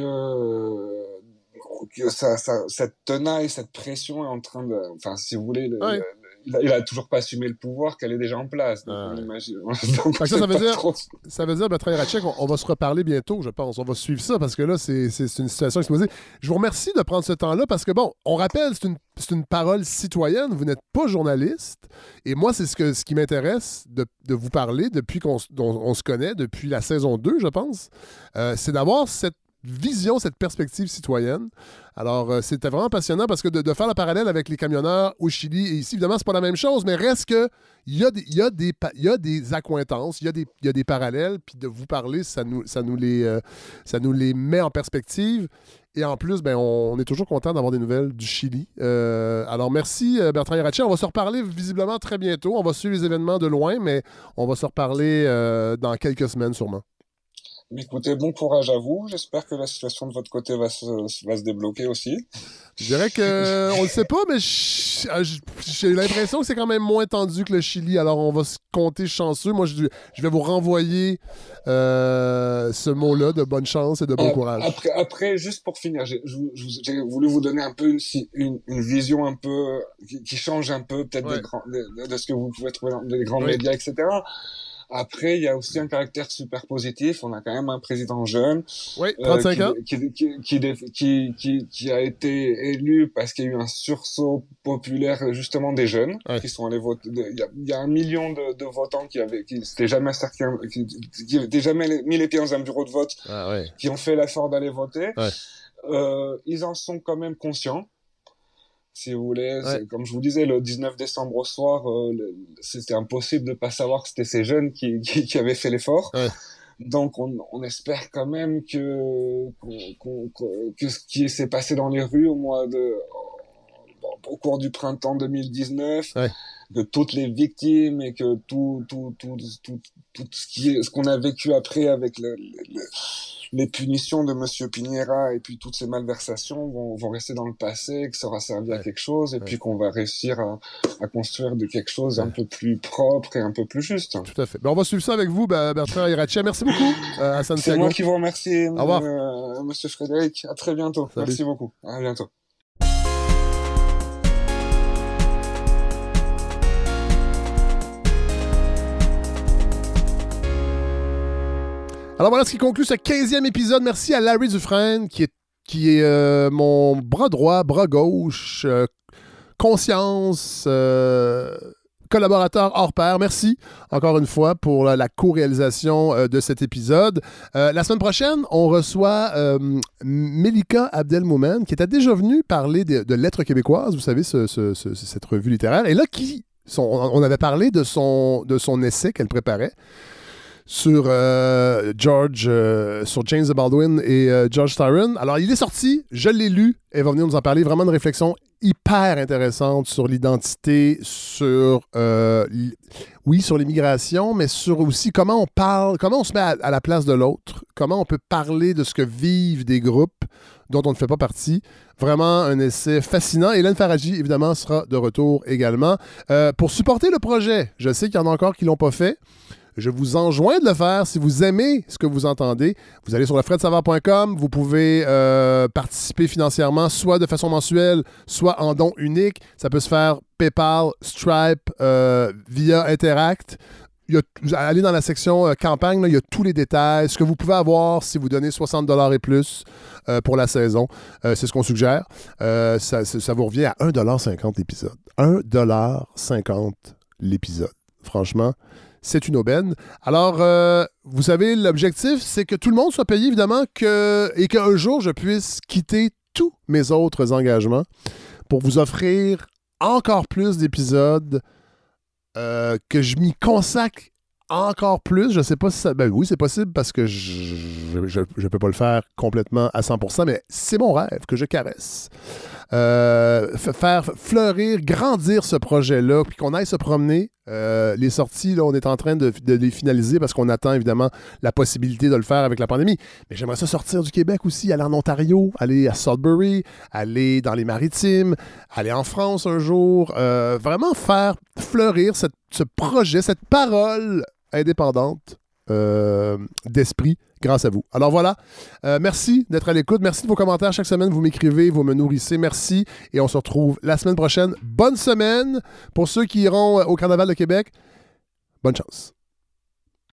que ça, ça, cette tenaille, cette pression est en train de... Enfin, si vous voulez, le- Ouais. le- il, a, il a toujours pas assumé le pouvoir qu'elle est déjà en place. Donc, Ouais. on imagine... donc, Fait que ça, ça veut dire- trop- Ça veut dire, Bertrand Hirachek, on, on va se reparler bientôt, je pense. On va suivre ça parce que là, c'est une situation explosée. Je vous remercie de prendre ce temps-là parce que, bon, on rappelle, c'est une, une parole citoyenne. Vous n'êtes pas journaliste. Et moi, c'est ce, que, ce qui m'intéresse de, de vous parler depuis qu'on on se connaît, depuis la saison 2, je pense. Euh, c'est d'avoir cette vision, cette perspective citoyenne. Alors, euh, c'était vraiment passionnant parce que de, faire le parallèle avec les camionneurs au Chili et ici, évidemment, c'est pas la même chose, mais reste que il y a des, y a des, pa- il y a des accointances, il y a des, parallèles, puis de vous parler, ça nous, ça nous, les, euh, ça nous les met en perspective. Et en plus, ben, on, est toujours content d'avoir des nouvelles du Chili. Euh, alors, merci Bertrand Hirachet. On va se reparler visiblement très bientôt. On va suivre les événements de loin, mais on va se reparler dans quelques semaines sûrement. Écoutez, bon courage à vous. J'espère que la situation de votre côté va se, va se débloquer aussi. Je dirais que on le sait pas, mais j- j'ai l'impression que c'est quand même moins tendu que le Chili. Alors on va se compter chanceux. Moi, je, je vais vous renvoyer euh, ce mot-là de bonne chance et de bon Euh, courage. Après, après, juste pour finir, j'ai voulu vous donner un peu une, si- une, une vision un peu qui, qui change un peu peut-être Ouais. de, de ce que vous pouvez trouver dans les grands Oui. médias, etc. Après, il y a aussi un caractère super positif. On a quand même un président jeune, Oui, euh, 35 qui, ans. qui, a été élu parce qu'il y a eu un sursaut populaire justement des jeunes qui sont allés voter. Il y a, il y a un million de, de votants qui avaient, qui s'étaient jamais qui, jamais mis les pieds dans un bureau de vote Ah qui ont fait l'effort d'aller voter, euh, ils en sont quand même conscients. Si vous voulez, Ouais. Comme je vous disais, le 19 décembre au soir, euh, c'était impossible de pas savoir que c'était ces jeunes qui, qui, qui avaient fait l'effort. Ouais. Donc, on, on espère quand même que, que ce qui s'est passé dans les rues au mois de, au cours du printemps 2019, Ouais. que toutes les victimes et que tout, tout, tout, tout, tout ce qui est, ce qu'on a vécu après avec le, le- le- les punitions de Monsieur Piñera et puis toutes ces malversations vont, vont rester dans le passé, que ça aura servi à quelque chose et Ouais. puis qu'on va réussir à, à construire de quelque chose un peu plus propre et un peu plus juste. Tout à fait. Ben, on va suivre ça avec vous, ben, Bertrand Hirachet. Merci beaucoup euh, à C'est moi qui vous remercie, Au revoir. euh, Monsieur Frédéric. À très bientôt. Salut. Merci beaucoup. À bientôt. Alors voilà ce qui conclut ce 15e épisode. Merci à Larry Dufresne, qui est, euh, mon bras droit, bras gauche, euh, conscience, euh, collaborateur hors pair. Merci encore une fois pour la, co-réalisation de cet épisode. La semaine prochaine, on reçoit Melika Abdelmoumen, qui était déjà venue parler de, Lettres québécoises, vous savez, ce- ce- ce- cette revue littéraire. Et là, qui, on avait parlé de son essai qu'elle préparait sur euh, George, euh, sur James Baldwin et euh, George Tyron. Alors, il est sorti, je l'ai lu, elle va venir nous en parler. Vraiment une réflexion hyper intéressante sur l'identité, sur, oui, sur l'immigration, mais sur aussi comment on parle, comment on se met à, à la place de l'autre, comment on peut parler de ce que vivent des groupes dont on ne fait pas partie. Vraiment un essai fascinant. Hélène Faradji, évidemment, sera de retour également. Pour supporter le projet, je sais qu'il y en a encore qui ne l'ont pas fait. Je vous enjoins de le faire si vous aimez ce que vous entendez. Vous allez sur lefredsavard.com, vous pouvez euh, participer financièrement, soit de façon mensuelle, soit en don unique. Ça peut se faire PayPal, Stripe, euh, via Interact. allez dans la section euh, campagne, là, il y a tous les détails, ce que vous pouvez avoir si vous donnez 60 et plus pour la saison. C'est ce qu'on suggère. Ça vous revient à 1,50 l'épisode. 1,50 l'épisode. Franchement, c'est une aubaine. Alors, euh, vous savez, l'objectif, c'est que tout le monde soit payé, évidemment, que, et qu'un jour, je puisse quitter tous mes autres engagements pour vous offrir encore plus d'épisodes, euh, que je m'y consacre encore plus. Je sais pas si ça. Ben oui, c'est possible parce que je ne peux pas le faire complètement à 100%, mais c'est mon rêve que je caresse. Euh, faire fleurir, grandir ce projet-là, puis qu'on aille se promener. Euh, les sorties, là, on est en train de, les finaliser parce qu'on attend évidemment la possibilité de le faire avec la pandémie. Mais j'aimerais ça sortir du Québec aussi, aller en Ontario, aller à Sudbury, aller dans les maritimes, aller en France un jour. Euh, vraiment faire fleurir ce projet, cette parole indépendante d'esprit grâce à vous. Alors voilà, Euh, merci d'être à l'écoute. Merci de vos commentaires chaque semaine. Vous m'écrivez, vous me nourrissez. Merci. Et on se retrouve la semaine prochaine. Bonne semaine pour ceux qui iront euh, au Carnaval de Québec. Bonne chance.